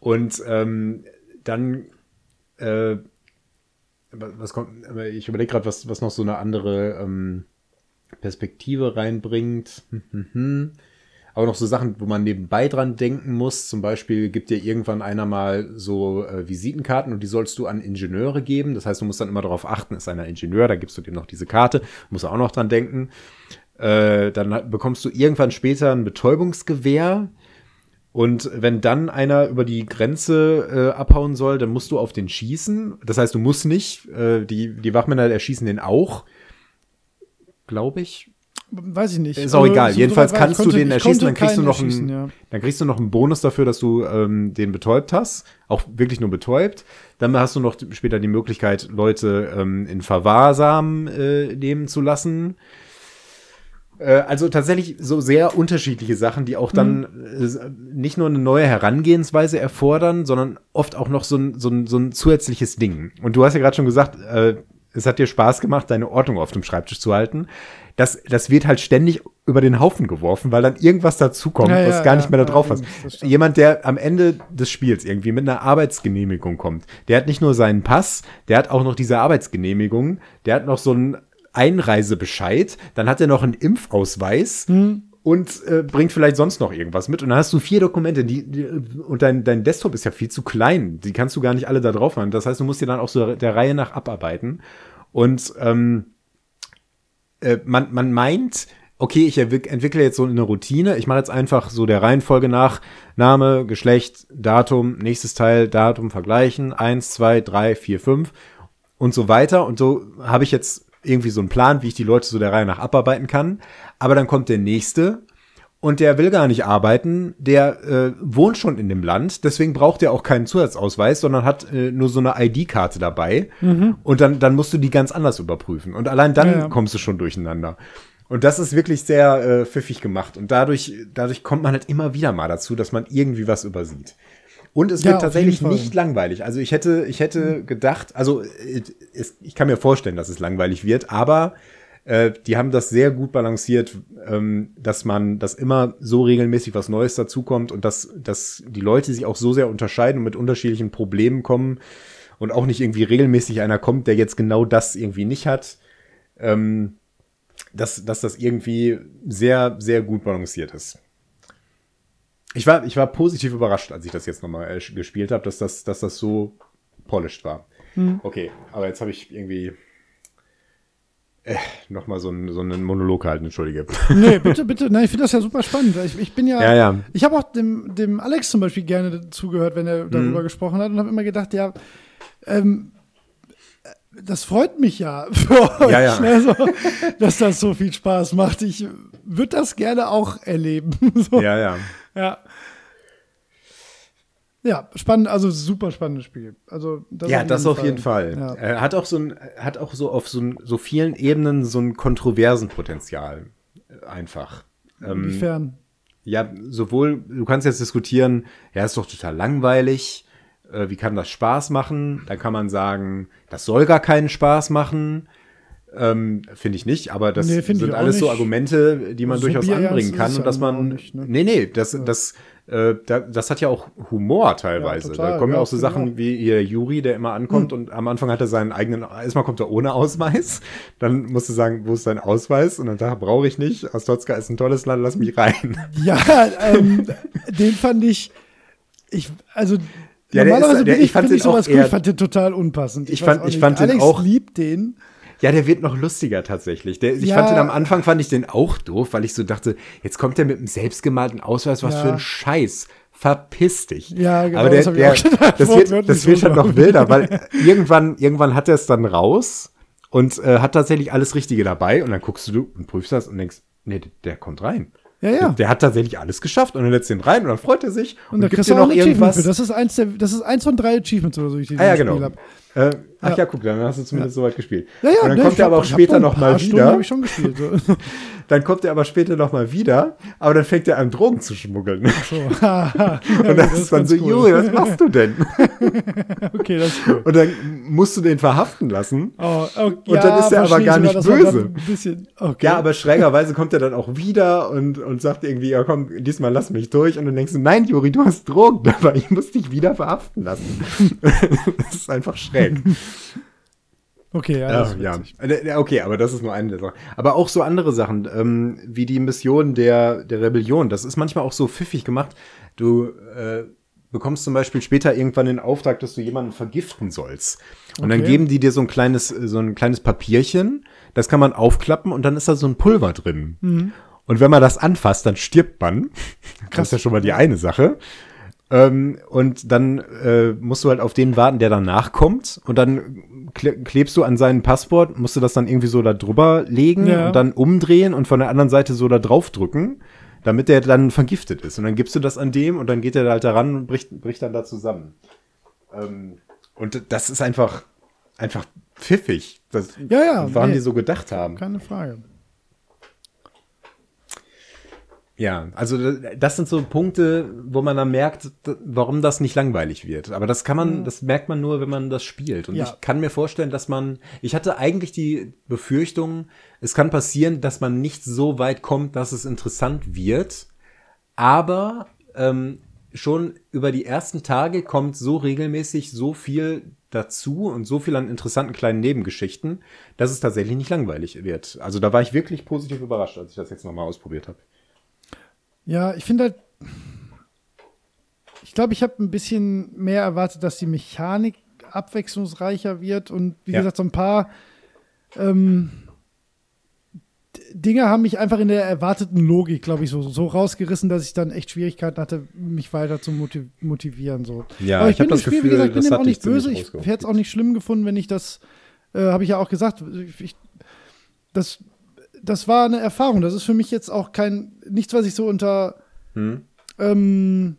B: Und ähm, dann äh, was kommt, ich überlege gerade, was, was noch so eine andere ähm, Perspektive reinbringt. Aber noch so Sachen, wo man nebenbei dran denken muss. Zum Beispiel gibt dir irgendwann einer mal so äh, Visitenkarten und die sollst du an Ingenieure geben. Das heißt, du musst dann immer darauf achten, ist einer Ingenieur, da gibst du dem noch diese Karte, musst du auch noch dran denken. Äh, dann bekommst du irgendwann später ein Betäubungsgewehr und wenn dann einer über die Grenze äh, abhauen soll, dann musst du auf den schießen. Das heißt, du musst nicht. Äh, die, die Wachmänner erschießen den auch. Glaube ich.
A: weiß ich nicht.
B: Ist auch
A: Also,
B: egal. Jedenfalls kannst
A: ich
B: du
A: konnte-
B: den erschießen, dann
A: konnte
B: kriegst du noch einen,
A: ja.
B: dann kriegst du noch einen Bonus dafür, dass du ähm, den betäubt hast. Auch wirklich nur betäubt. Dann hast du noch später die Möglichkeit, Leute ähm, in Verwahrsam äh, nehmen zu lassen. Äh, Also tatsächlich so sehr unterschiedliche Sachen, die auch dann äh, nicht nur eine neue Herangehensweise erfordern, sondern oft auch noch so ein, so ein, so ein zusätzliches Ding. Und du hast ja gerade schon gesagt, äh, es hat dir Spaß gemacht, deine Ordnung auf dem Schreibtisch zu halten. Das, das wird halt ständig über den Haufen geworfen, weil dann irgendwas dazukommt,
A: Ja,
B: was
A: ja,
B: gar
A: ja,
B: nicht mehr da drauf
A: ja, stimmt.
B: Jemand, der am Ende des Spiels irgendwie mit einer Arbeitsgenehmigung kommt, der hat nicht nur seinen Pass, der hat auch noch diese Arbeitsgenehmigung, der hat noch so einen Einreisebescheid, dann hat er noch einen Impfausweis
A: Hm.
B: und äh, bringt vielleicht sonst noch irgendwas mit. Und dann hast du vier Dokumente, die, die und dein, dein Desktop ist ja viel zu klein. Die kannst du gar nicht alle da drauf machen. Das heißt, du musst dir dann auch so der Reihe nach abarbeiten. Und ähm, äh, man, man meint, okay, ich entwick- entwickle jetzt so eine Routine. Ich mache jetzt einfach so der Reihenfolge nach Name, Geschlecht, Datum, nächstes Teil, Datum vergleichen, eins, zwei, drei, vier, fünf und so weiter. Und so habe ich jetzt irgendwie so einen Plan, wie ich die Leute so der Reihe nach abarbeiten kann. Aber dann kommt der nächste und der will gar nicht arbeiten, der äh, wohnt schon in dem Land, deswegen braucht er auch keinen Zusatzausweis, sondern hat äh, nur so eine ID-Karte dabei. Und dann, dann musst du die ganz anders überprüfen. Und allein dann
A: Ja, ja.
B: kommst du schon durcheinander. Und das ist wirklich sehr äh, pfiffig gemacht. Und dadurch, dadurch kommt man halt immer wieder mal dazu, dass man irgendwie was übersieht. Und es wird tatsächlich nicht langweilig. Also ich hätte, ich hätte gedacht, also es, ich kann mir vorstellen, dass es langweilig wird, aber äh, die haben das sehr gut balanciert, ähm, dass man, dass immer so regelmäßig was Neues dazukommt und dass, dass die Leute sich auch so sehr unterscheiden und mit unterschiedlichen Problemen kommen und auch nicht irgendwie regelmäßig einer kommt, der jetzt genau das irgendwie nicht hat. Ähm, dass, dass das irgendwie sehr, sehr gut balanciert ist. Ich war, ich war positiv überrascht, als ich das jetzt nochmal äh, gespielt habe, dass das, dass das so polished war. Okay, aber jetzt habe ich irgendwie äh, nochmal so, ein, so einen Monolog gehalten, entschuldige.
A: Nee, bitte, bitte. Nein, ich finde das ja super spannend. Ich, ich bin ja,
B: Ja, ja.
A: ich habe auch dem, dem Alex zum Beispiel gerne zugehört, wenn er darüber
B: Mhm.
A: gesprochen hat und habe immer gedacht, ja, ähm, das freut mich ja für euch,
B: Ja, ja.
A: Ne, so, dass das so viel Spaß macht. Ich würde das gerne auch erleben. so.
B: ja, ja.
A: Ja. Ja, spannend, also super spannendes Spiel. Also das
B: ja, das auf jeden Fall.
A: Ja.
B: Er hat auch so ein, hat auch so auf so, ein, so vielen Ebenen so ein kontroversen Potenzial. Äh, Einfach. Ähm,
A: Inwiefern?
B: Ja, sowohl, du kannst jetzt diskutieren, ja, ist doch total langweilig, äh, wie kann das Spaß machen? Da kann man sagen, das soll gar keinen Spaß machen. Ähm, Finde ich nicht, aber das
A: Nee, ich
B: sind
A: auch
B: alles so. Argumente, die man
A: So
B: durchaus anbringen kann und dass
A: ja
B: man.
A: auch nicht, ne?
B: Nee, nee, das, das, äh, da, das hat ja auch Humor teilweise.
A: Ja, total,
B: da kommen ja
A: ja,
B: auch so
A: ich
B: Sachen
A: auch. Hm.
B: wie ihr Juri, der immer ankommt und am Anfang hat er seinen eigenen, erstmal kommt er ohne Ausweis, dann musst du sagen, wo ist dein Ausweis? Und dann sagt er, brauche ich nicht, Ostotska ist ein tolles Land, lass mich rein.
A: Ja, ähm, den fand ich, ich, also
B: Ja, der
A: normalerweise
B: ist- der-
A: bin
B: ich
A: ich,
B: fand
A: finde ich
B: den auch
A: sowas gut,
B: eher-
A: ich fand den total unpassend.
B: Ich
A: weiß
B: fand-
A: auch
B: ich fand den
A: Alex
B: auch-
A: liebt den.
B: Ja, der wird noch lustiger tatsächlich. Der, ich
A: Ja.
B: fand den am Anfang fand ich den auch doof, weil ich so dachte, jetzt kommt der mit einem selbstgemalten Ausweis, was
A: Ja.
B: für ein Scheiß. Verpiss dich.
A: Ja, genau,
B: Aber der,
A: das
B: der,
A: gedacht,
B: das wird, das wird halt noch
A: ich.
B: wilder, weil irgendwann, irgendwann hat er es dann raus und äh, hat tatsächlich alles Richtige dabei und dann guckst du und prüfst das und denkst, nee, der kommt rein.
A: Ja, ja.
B: Der, der hat tatsächlich alles geschafft und dann lässt den rein und dann freut er sich und,
A: Und da
B: gibt dir
A: du
B: noch irgendwas.
A: Das ist eins, der, das ist eins von drei Achievements oder so, die ich
B: Ah ja, genau.
A: Spiel hab.
B: Äh, ach ja.
A: Ja.
B: guck, dann hast du zumindest soweit gespielt.
A: Ja, ja,
B: und dann
A: ne,
B: kommt er aber auch später
A: ein
B: noch
A: paar
B: mal
A: Stunden
B: wieder.
A: ich schon gespielt. So.
B: Dann kommt er aber später noch mal wieder, aber dann fängt er an, Drogen zu schmuggeln.
A: So. Haha.
B: Und
A: Ja,
B: das ist dann so,
A: cool.
B: Juri, was machst du denn?
A: Okay, das ist cool.
B: Und dann musst du den verhaften lassen.
A: Oh, oh,
B: Und dann ist er aber gar nicht böse.
A: okay.
B: Ja, aber schrägerweise kommt er dann auch wieder und, und sagt irgendwie, ja komm, diesmal lass mich durch. Und dann denkst du, nein, Juri, du hast Drogen dabei, ich muss dich wieder verhaften lassen. das ist einfach schräg.
A: okay, ja.
B: Äh, ja, Okay, aber das ist nur eine der Sachen. Aber auch so andere Sachen, ähm, wie die Mission der, der Rebellion. Das ist manchmal auch so pfiffig gemacht. Du äh, bekommst zum Beispiel später irgendwann den Auftrag, dass du jemanden vergiften sollst. Und dann
A: Okay.
B: geben die dir so ein kleines, so ein kleines Papierchen, das kann man aufklappen und dann ist da so ein Pulver drin. Und wenn man das anfasst, dann stirbt man. Das ist ja schon mal die eine Sache. Ähm, und dann äh, musst du halt auf den warten, der danach kommt. Und dann klebst du an seinen Passport, musst du das dann irgendwie so da drüber legen ja. und dann umdrehen und von der anderen Seite so da drauf drücken, damit der dann vergiftet ist. Und dann gibst du das an dem und dann geht der halt da ran und bricht, bricht dann da zusammen. Ähm, und das ist einfach, einfach pfiffig. Das,
A: ja, ja.
B: Warum nee, die so gedacht haben.
A: Keine Frage.
B: Ja, also das sind so Punkte, wo man dann merkt, warum das nicht langweilig wird. Aber das kann man, mhm. das merkt man nur, wenn man das spielt. Und ja. ich kann mir vorstellen, dass man, ich hatte eigentlich die Befürchtung, es kann passieren, dass man nicht so weit kommt, dass es interessant wird. Aber ähm, schon über die ersten Tage kommt so regelmäßig so viel dazu und so viel an interessanten kleinen Nebengeschichten, dass es tatsächlich nicht langweilig wird. Also da war ich wirklich positiv überrascht, als ich das jetzt nochmal ausprobiert habe.
A: Ja, ich finde halt, ich glaube, ich habe ein bisschen mehr erwartet, dass die Mechanik abwechslungsreicher wird und wie ja. gesagt, so ein paar ähm, Dinge haben mich einfach in der erwarteten Logik, glaube ich, so, so rausgerissen, dass ich dann echt Schwierigkeiten hatte, mich weiter zu motivieren. So.
B: Ja, Aber ich, ich bin das Spiel, Gefühl, wie gesagt,
A: ich bin dem auch nicht böse. Ich hätte es auch nicht schlimm gefunden, wenn ich das, äh, habe ich ja auch gesagt, ich, das das war eine Erfahrung. Das ist für mich jetzt auch kein, nichts, was ich so unter, hm. ähm,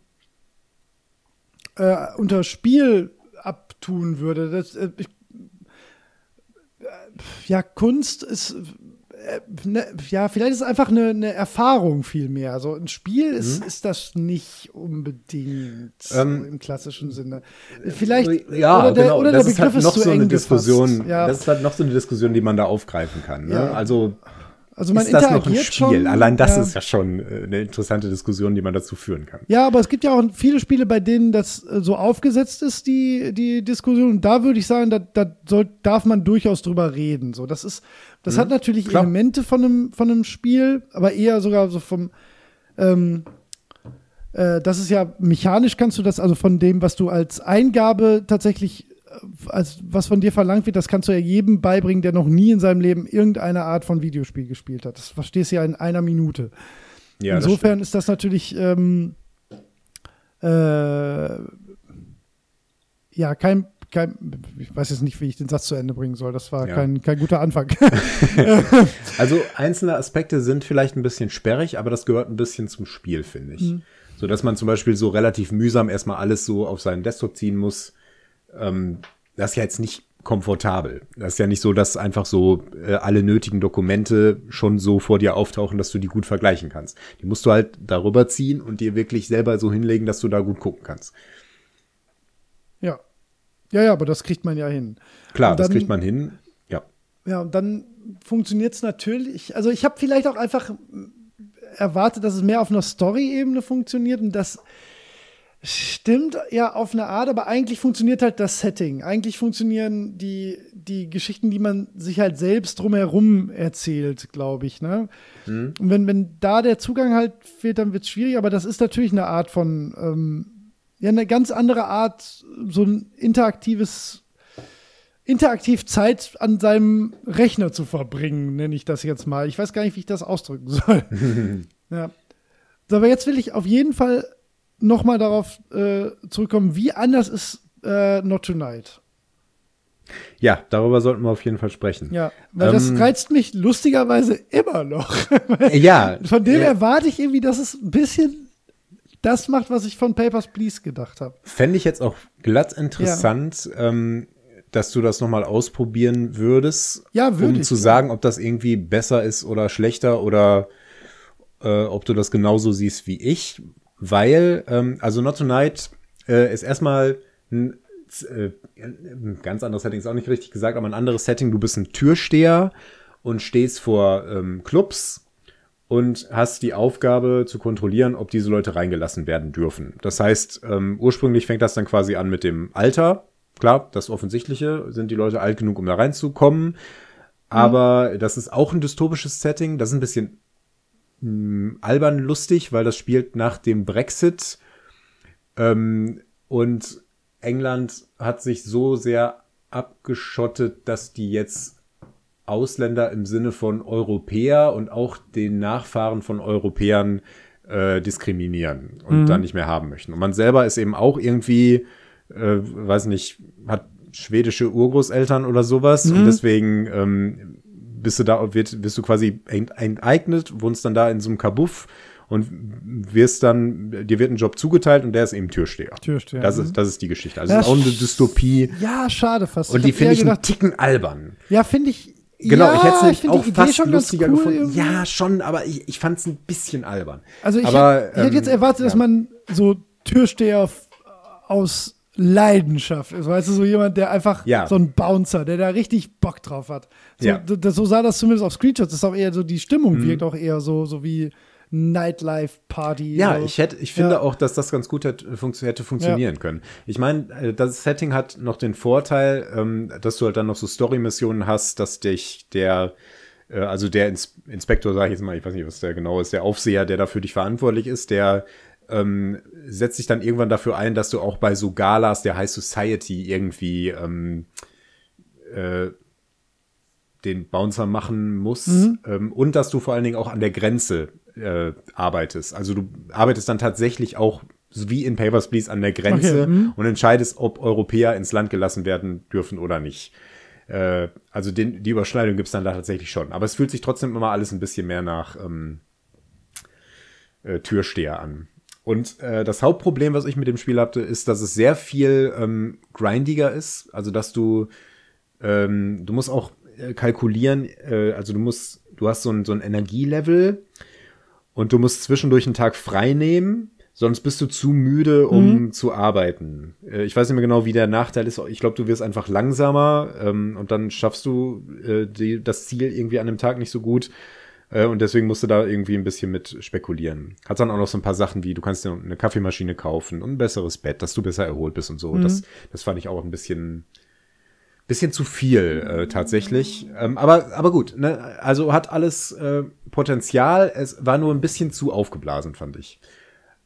A: äh, unter Spiel abtun würde. Das, äh, ich, äh, ja, Kunst ist, äh, ne, ja, vielleicht ist es einfach eine, eine Erfahrung viel mehr. Also ein Spiel ist, hm. ist das nicht unbedingt ähm, im klassischen Sinne. Vielleicht,
B: ja, oder der, genau. oder das der Begriff ist, halt ist so eine Diskussion. Ja. Das ist halt noch so eine Diskussion, die man da aufgreifen kann. Ne? Ja. Also
A: also man
B: ist das noch ein Spiel?
A: Schon,
B: Allein das ja. ist ja schon äh, eine interessante Diskussion, die man dazu führen kann.
A: Ja, aber es gibt ja auch viele Spiele, bei denen das äh, so aufgesetzt ist, die, die Diskussion. Und da würde ich sagen, da, da soll, darf man durchaus drüber reden. So, das ist, das mhm. hat natürlich Klar. Elemente von einem, von einem Spiel, aber eher sogar so vom, ähm, äh, das ist ja mechanisch kannst du das, also von dem, was du als Eingabe tatsächlich als was von dir verlangt wird, das kannst du ja jedem beibringen, der noch nie in seinem Leben irgendeine Art von Videospiel gespielt hat. Das verstehst du ja in einer Minute. Ja, Insofern das ist das natürlich ähm, äh, ja kein, kein, ich weiß jetzt nicht, wie ich den Satz zu Ende bringen soll. Das war ja. kein, kein guter Anfang.
B: also einzelne Aspekte sind vielleicht ein bisschen sperrig, aber das gehört ein bisschen zum Spiel, finde ich. Mhm. So dass man zum Beispiel so relativ mühsam erstmal alles so auf seinen Desktop ziehen muss ähm, das ist ja jetzt nicht komfortabel. Das ist ja nicht so, dass einfach so äh, alle nötigen Dokumente schon so vor dir auftauchen, dass du die gut vergleichen kannst. Die musst du halt darüber ziehen und dir wirklich selber so hinlegen, dass du da gut gucken kannst.
A: Ja. Ja, ja, aber das kriegt man ja hin.
B: Klar, dann, das kriegt man hin. Ja.
A: Ja, und dann funktioniert es natürlich. Also ich habe vielleicht auch einfach erwartet, dass es mehr auf einer Story-Ebene funktioniert und dass Stimmt ja auf eine Art, aber eigentlich funktioniert halt das Setting. Eigentlich funktionieren die, die Geschichten, die man sich halt selbst drumherum erzählt, glaube ich. Ne? Mhm. Und wenn, wenn da der Zugang halt fehlt, dann wird es schwierig, aber das ist natürlich eine Art von, ähm, ja, eine ganz andere Art, so ein interaktives, interaktiv Zeit an seinem Rechner zu verbringen, nenne ich das jetzt mal. Ich weiß gar nicht, wie ich das ausdrücken soll. ja. So, aber jetzt will ich auf jeden Fall nochmal darauf äh, zurückkommen, wie anders ist äh, Not Tonight?
B: Ja, darüber sollten wir auf jeden Fall sprechen.
A: Ja, weil ähm, das reizt mich lustigerweise immer noch.
B: ja.
A: Von dem
B: ja.
A: erwarte ich irgendwie, dass es ein bisschen das macht, was ich von Papers, Please gedacht habe.
B: Fände ich jetzt auch glatt interessant, ja. ähm, dass du das nochmal ausprobieren würdest.
A: Ja, würde
B: Um zu sagen, ob das irgendwie besser ist oder schlechter oder äh, ob du das genauso siehst wie ich weil, ähm, also Not Tonight äh, ist erstmal ein, äh, ein ganz anderes Setting, ist auch nicht richtig gesagt, aber ein anderes Setting. Du bist ein Türsteher und stehst vor ähm, Clubs und hast die Aufgabe zu kontrollieren, ob diese Leute reingelassen werden dürfen. Das heißt, ähm, ursprünglich fängt das dann quasi an mit dem Alter. Klar, das Offensichtliche, sind die Leute alt genug, um da reinzukommen. Aber mhm. das ist auch ein dystopisches Setting. Das ist ein bisschen mh, hm, albern lustig, weil das spielt nach dem Brexit. Ähm, und England hat sich so sehr abgeschottet, dass die jetzt Ausländer im Sinne von Europäer und auch den Nachfahren von Europäern äh, diskriminieren und mhm. dann nicht mehr haben möchten. Und man selber ist eben auch irgendwie, äh, weiß nicht, hat schwedische Urgroßeltern oder sowas mhm. und deswegen ähm, bist du da, wird, bist du quasi enteignet, wohnst dann da in so einem Kabuff und wirst dann, dir wird ein Job zugeteilt und der ist eben Türsteher. Türsteher. Das ist, mhm. das ist die Geschichte. Also ja, ist auch eine Dystopie.
A: Ja, schade fast.
B: Und die finde ich gedacht, einen Ticken albern.
A: Ja, finde ich.
B: Genau,
A: ja,
B: ich hätte es auch fast lustiger cool gefunden. Irgendwie. Ja, schon, aber ich, ich fand es ein bisschen albern.
A: Also ich,
B: aber,
A: hätte, ich hätte jetzt ähm, erwartet, ja. dass man so Türsteher aus Leidenschaft ist. Weißt du, so jemand, der einfach
B: ja.
A: so ein Bouncer, der da richtig Bock drauf hat. So, ja. das, so sah das zumindest auf Screenshots. Das ist auch eher so, die Stimmung mhm. wirkt auch eher so, so wie Nightlife-Party.
B: Ja, so. ich, hätte, ich finde ja. auch, dass das ganz gut hätte, funktio hätte funktionieren ja. können. Ich meine, äh, das Setting hat noch den Vorteil, ähm, dass du halt dann noch so Story-Missionen hast, dass dich der äh, also der Ins Inspektor, sage ich jetzt mal, ich weiß nicht, was der genau ist, der Aufseher, der dafür dich verantwortlich ist, der ähm, setzt sich dann irgendwann dafür ein, dass du auch bei so Galas der High Society irgendwie ähm, äh, den Bouncer machen musst mhm. ähm, und dass du vor allen Dingen auch an der Grenze äh, arbeitest. Also du arbeitest dann tatsächlich auch wie in Papers, Please an der Grenze okay. mhm. und entscheidest, ob Europäer ins Land gelassen werden dürfen oder nicht. Äh, also den, die Überschneidung gibt's dann da tatsächlich schon. Aber es fühlt sich trotzdem immer alles ein bisschen mehr nach ähm, äh, Türsteher an. Und äh, das Hauptproblem, was ich mit dem Spiel hatte, ist, dass es sehr viel ähm, grindiger ist. Also, dass du, ähm, du musst auch äh, kalkulieren, äh, also du musst, du hast so ein, so ein Energielevel und du musst zwischendurch einen Tag frei nehmen, sonst bist du zu müde, um mhm. zu arbeiten. Äh, ich weiß nicht mehr genau, wie der Nachteil ist. Ich glaube, du wirst einfach langsamer ähm, und dann schaffst du äh, die, das Ziel irgendwie an dem Tag nicht so gut. Äh, und deswegen musst du da irgendwie ein bisschen mit spekulieren. Hat dann auch noch so ein paar Sachen wie, du kannst dir eine Kaffeemaschine kaufen und ein besseres Bett, dass du besser erholt bist und so. Mhm. Das, das fand ich auch ein bisschen, bisschen zu viel äh, tatsächlich. Ähm, aber, aber gut, ne? also hat alles äh, Potenzial. Es war nur ein bisschen zu aufgeblasen, fand ich.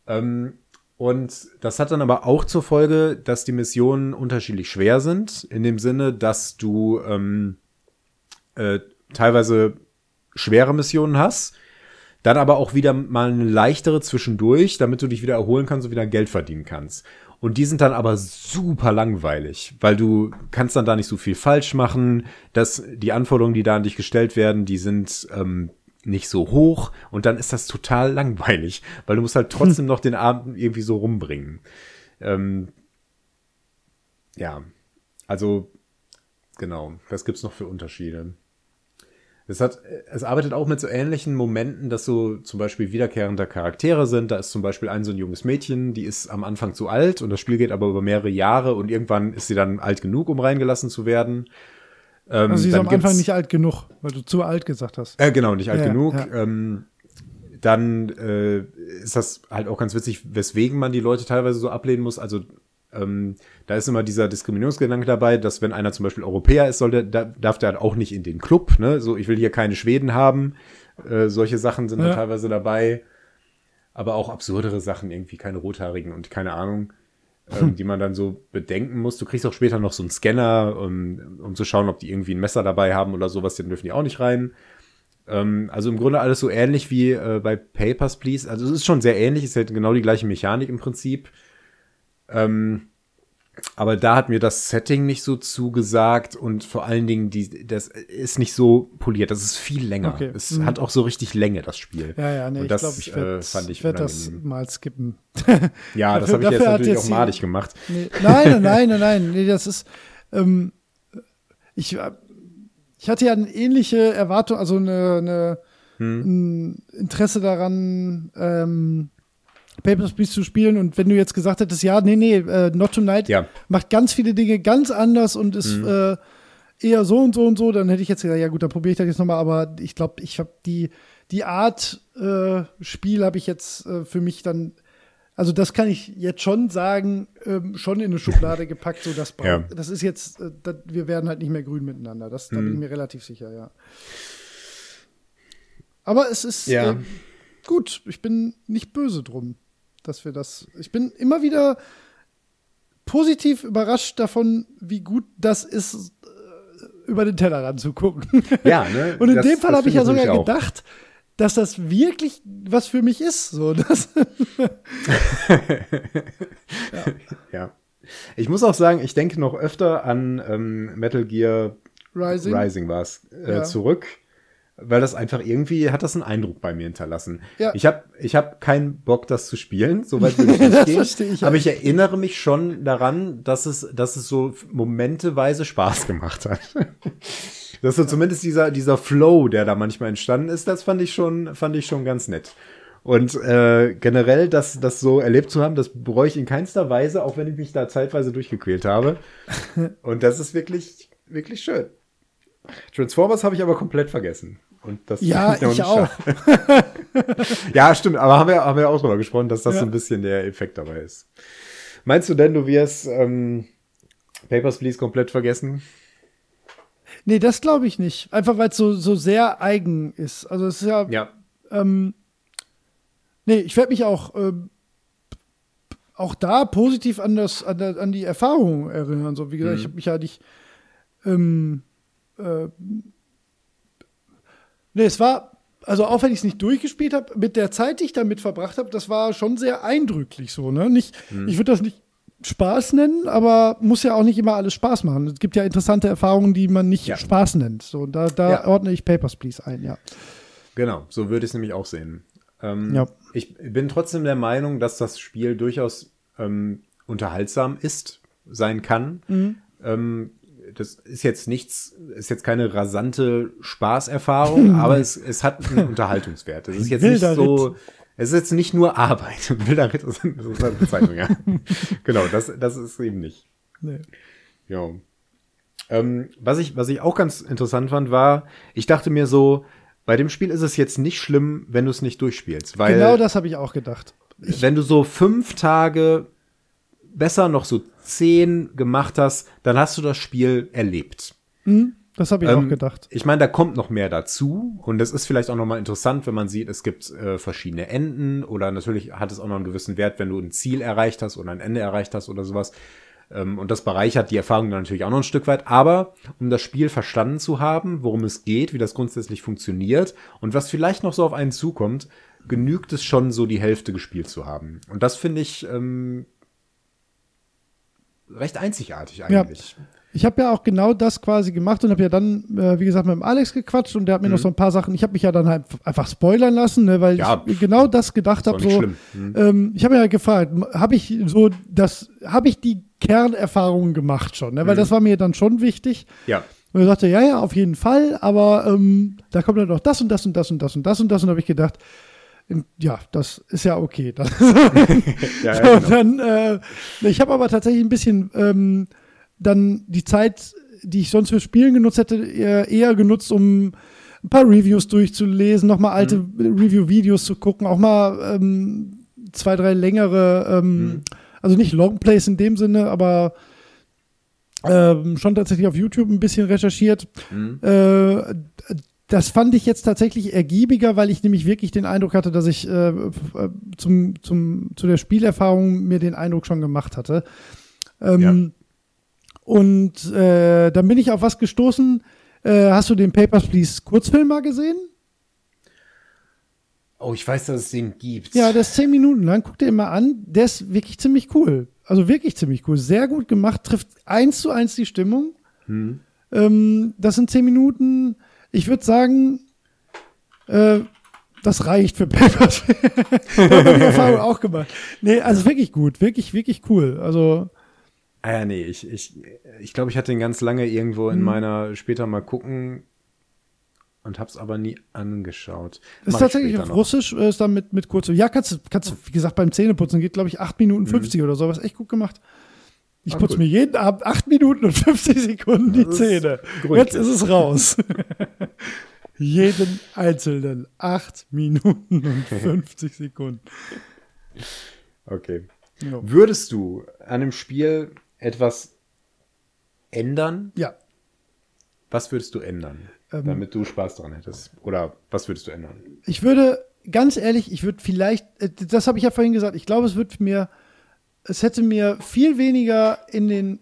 B: Ähm, und das hat dann aber auch zur Folge, dass die Missionen unterschiedlich schwer sind, in dem Sinne, dass du ähm, äh, teilweise schwere Missionen hast, dann aber auch wieder mal eine leichtere zwischendurch, damit du dich wieder erholen kannst und wieder Geld verdienen kannst. Und die sind dann aber super langweilig, weil du kannst dann da nicht so viel falsch machen. dass die Anforderungen, die da an dich gestellt werden, die sind ähm, nicht so hoch und dann ist das total langweilig, weil du musst halt trotzdem noch den Abend irgendwie so rumbringen. Ähm, ja, also genau, was gibt's noch für Unterschiede? Es, hat, es arbeitet auch mit so ähnlichen Momenten, dass so zum Beispiel wiederkehrende Charaktere sind. Da ist zum Beispiel ein so ein junges Mädchen, die ist am Anfang zu alt und das Spiel geht aber über mehrere Jahre und irgendwann ist sie dann alt genug, um reingelassen zu werden.
A: Ähm, also sie ist am Anfang nicht alt genug, weil du zu alt gesagt hast.
B: Äh, genau, nicht alt ja, genug. Ja. Ähm, dann äh, ist das halt auch ganz witzig, weswegen man die Leute teilweise so ablehnen muss. Also ähm, da ist immer dieser Diskriminierungsgedanke dabei, dass wenn einer zum Beispiel Europäer ist, sollte, da, darf der halt auch nicht in den Club. Ne? So, ich will hier keine Schweden haben. Äh, solche Sachen sind ja. dann teilweise dabei. Aber auch absurdere Sachen, irgendwie keine Rothaarigen und keine Ahnung, ähm, die man dann so bedenken muss. Du kriegst auch später noch so einen Scanner, um, um zu schauen, ob die irgendwie ein Messer dabei haben oder sowas, dann dürfen die auch nicht rein. Ähm, also im Grunde alles so ähnlich wie äh, bei Papers, Please. Also es ist schon sehr ähnlich, es ist halt genau die gleiche Mechanik im Prinzip. Ähm, aber da hat mir das Setting nicht so zugesagt und vor allen Dingen, die, das ist nicht so poliert. Das ist viel länger. Okay. Es mhm. hat auch so richtig Länge, das Spiel.
A: Ja, ja, nee,
B: und
A: das, ich glaube, ich werde
B: äh,
A: werd das mal skippen.
B: ja, das habe ich jetzt natürlich auch madig gemacht.
A: Nee, nein, nein, nein, nein, nee, das ist, ähm, ich, ich hatte ja eine ähnliche Erwartung, also eine, eine hm. ein Interesse daran, ähm, Papers, Please zu spielen und wenn du jetzt gesagt hättest, ja, nee, nee, äh, Not Tonight
B: ja.
A: macht ganz viele Dinge ganz anders und ist mhm. äh, eher so und so und so, dann hätte ich jetzt gesagt, ja gut, dann probiere ich das jetzt nochmal, aber ich glaube, ich habe die, die Art äh, Spiel habe ich jetzt äh, für mich dann, also das kann ich jetzt schon sagen, ähm, schon in eine Schublade gepackt, so das, ja. das ist jetzt, äh, das, wir werden halt nicht mehr grün miteinander, das, da bin ich mhm. mir relativ sicher, ja. Aber es ist
B: ja.
A: Äh, gut, ich bin nicht böse drum dass wir das. Ich bin immer wieder positiv überrascht davon, wie gut das ist, äh, über den Tellerrand zu gucken.
B: Ja, ne?
A: Und in das, dem Fall habe ich ja sogar gedacht, dass das wirklich was für mich ist. So, das
B: ja. ja. Ich muss auch sagen, ich denke noch öfter an ähm, Metal Gear
A: Rising,
B: Rising war es äh,
A: Ja.
B: zurück, weil das einfach irgendwie hat das einen Eindruck bei mir hinterlassen.
A: Ja.
B: Ich habe ich hab keinen Bock, das zu spielen, soweit will ich nicht
A: Das
B: gehen.
A: verstehe ich,
B: aber ich erinnere mich schon daran, dass es, dass es so momenteweise Spaß gemacht hat. dass so zumindest dieser, dieser Flow, der da manchmal entstanden ist, das fand ich schon, fand ich schon ganz nett. Und äh, generell, das, das so erlebt zu haben, das bereue ich in keinster Weise, auch wenn ich mich da zeitweise durchgequält habe. Und das ist wirklich, wirklich schön. Transformers habe ich aber komplett vergessen. Und das
A: Ja, ich auch.
B: nicht schade. ja, stimmt, aber haben wir, haben wir auch drüber gesprochen, dass das
A: Ja.
B: so ein bisschen der Effekt dabei ist. Meinst du denn, du wirst ähm, Papers, Please komplett vergessen?
A: Nee, das glaube ich nicht. Einfach weil es so, so sehr eigen ist. Also es ist ja,
B: Ja.
A: ähm, nee, ich werde mich auch, ähm, auch da positiv an, das, an, an die Erfahrung erinnern. So, wie gesagt,
B: Mhm.
A: ich habe mich ja nicht, ähm, äh, nee, es war, also auch wenn ich es nicht durchgespielt habe, mit der Zeit, die ich damit verbracht habe, das war schon sehr eindrücklich so, ne? Nicht,
B: Mhm.
A: ich würde das nicht Spaß nennen, aber muss ja auch nicht immer alles Spaß machen. Es gibt ja interessante Erfahrungen, die man nicht
B: Ja.
A: Spaß nennt. So, da, da
B: Ja.
A: ordne ich Papers, Please ein, ja.
B: Genau, so würde ich es nämlich auch sehen. Ähm,
A: Ja.
B: Ich bin trotzdem der Meinung, dass das Spiel durchaus ähm, unterhaltsam ist, sein kann.
A: Mhm.
B: Ähm, das ist jetzt nichts, ist jetzt keine rasante Spaßerfahrung, aber es, es hat einen Unterhaltungswert. Es ist jetzt nicht so, es ist jetzt nicht nur Arbeit. Wilder Ritt ist, eine Bezeichnung, ja. genau, das, das ist eben nicht.
A: Nee.
B: Ja. Ähm, was, ich, was ich auch ganz interessant fand, war, ich dachte mir so, bei dem Spiel ist es jetzt nicht schlimm, wenn du es nicht durchspielst. Weil
A: genau das habe ich auch gedacht.
B: wenn du so fünf Tage, besser noch so zehn gemacht hast, dann hast du das Spiel erlebt.
A: Das habe ich
B: Ähm,
A: auch gedacht.
B: Ich meine, da kommt noch mehr dazu und es ist vielleicht auch noch mal interessant, wenn man sieht, es gibt äh, verschiedene Enden oder natürlich hat es auch noch einen gewissen Wert, wenn du ein Ziel erreicht hast oder ein Ende erreicht hast oder sowas. Ähm, und das bereichert die Erfahrung dann natürlich auch noch ein Stück weit. Aber um das Spiel verstanden zu haben, worum es geht, wie das grundsätzlich funktioniert und was vielleicht noch so auf einen zukommt, genügt es schon, so die Hälfte gespielt zu haben. Und das finde ich ähm, recht einzigartig eigentlich.
A: Ich habe ja auch genau das quasi gemacht und habe ja dann, äh, wie gesagt, mit dem Alex gequatscht und der hat mir noch so ein paar Sachen, ich habe mich ja dann halt einfach spoilern lassen, ne, weil
B: Mhm. Ja,
A: ich genau das gedacht habe. So,
B: schlimm. Hm.
A: ähm, ich habe ja gefragt, habe ich so das, habe ich die Kernerfahrungen gemacht schon, ne? weil
B: Mhm.
A: das war mir dann schon wichtig.
B: Ja.
A: Und er sagte, ja, ja, auf jeden Fall, aber ähm, da kommt dann noch das und das und das und das und das und das und habe ich gedacht, ja, das ist ja okay.
B: Ja, ja, genau.
A: dann, äh, ich habe aber tatsächlich ein bisschen ähm, dann die Zeit, die ich sonst für Spielen genutzt hätte, eher, eher genutzt, um ein paar Reviews durchzulesen, nochmal alte
B: Mhm.
A: Review-Videos zu gucken, auch mal ähm, zwei, drei längere, ähm,
B: Mhm.
A: also nicht Longplays in dem Sinne, aber ähm, schon tatsächlich auf YouTube ein bisschen recherchiert.
B: Mhm.
A: Äh, das fand ich jetzt tatsächlich ergiebiger, weil ich nämlich wirklich den Eindruck hatte, dass ich äh, äh, zum, zum, zu der Spielerfahrung mir den Eindruck schon gemacht hatte. Ähm, Und äh, dann bin ich auf was gestoßen. Äh, hast du den Papers, Please Kurzfilm mal gesehen?
B: Oh, ich weiß, dass es den gibt.
A: Ja, der ist zehn Minuten lang. Guck dir mal an. Der ist wirklich ziemlich cool. Also wirklich ziemlich cool. Sehr gut gemacht. Trifft eins zu eins die Stimmung.
B: Hm.
A: Ähm, das sind zehn Minuten. Ich würde sagen, äh, das reicht für Papers. da haben wir die Erfahrung auch gemacht. Nee, also wirklich gut. Wirklich, wirklich cool. Also,
B: Ah ja, nee, ich, ich, ich glaube, ich hatte den ganz lange irgendwo in meiner später mal gucken und hab's aber nie angeschaut.
A: ist
B: Mach ich
A: tatsächlich auf
B: noch.
A: Russisch, äh, ist dann mit, mit kurzem. Ja, kannst du, kannst du, wie gesagt, beim Zähneputzen geht, glaube ich, 8 Minuten 50 oder so. Was echt gut gemacht. Ich
B: Ah,
A: putze
B: gut.
A: mir jeden Abend 8 Minuten und 50 Sekunden die Zähne.
B: gründlich.
A: Jetzt ist es raus. jeden einzelnen 8 Minuten und 50 Sekunden.
B: Okay.
A: Ja.
B: Würdest du an dem Spiel etwas ändern?
A: ja.
B: Was würdest du ändern,
A: Ähm.
B: damit du Spaß dran hättest? Oder was würdest du ändern?
A: Ich würde, ganz ehrlich, ich würde vielleicht, äh, das habe ich ja vorhin gesagt, ich glaube, es wird mir, es hätte mir viel weniger in den,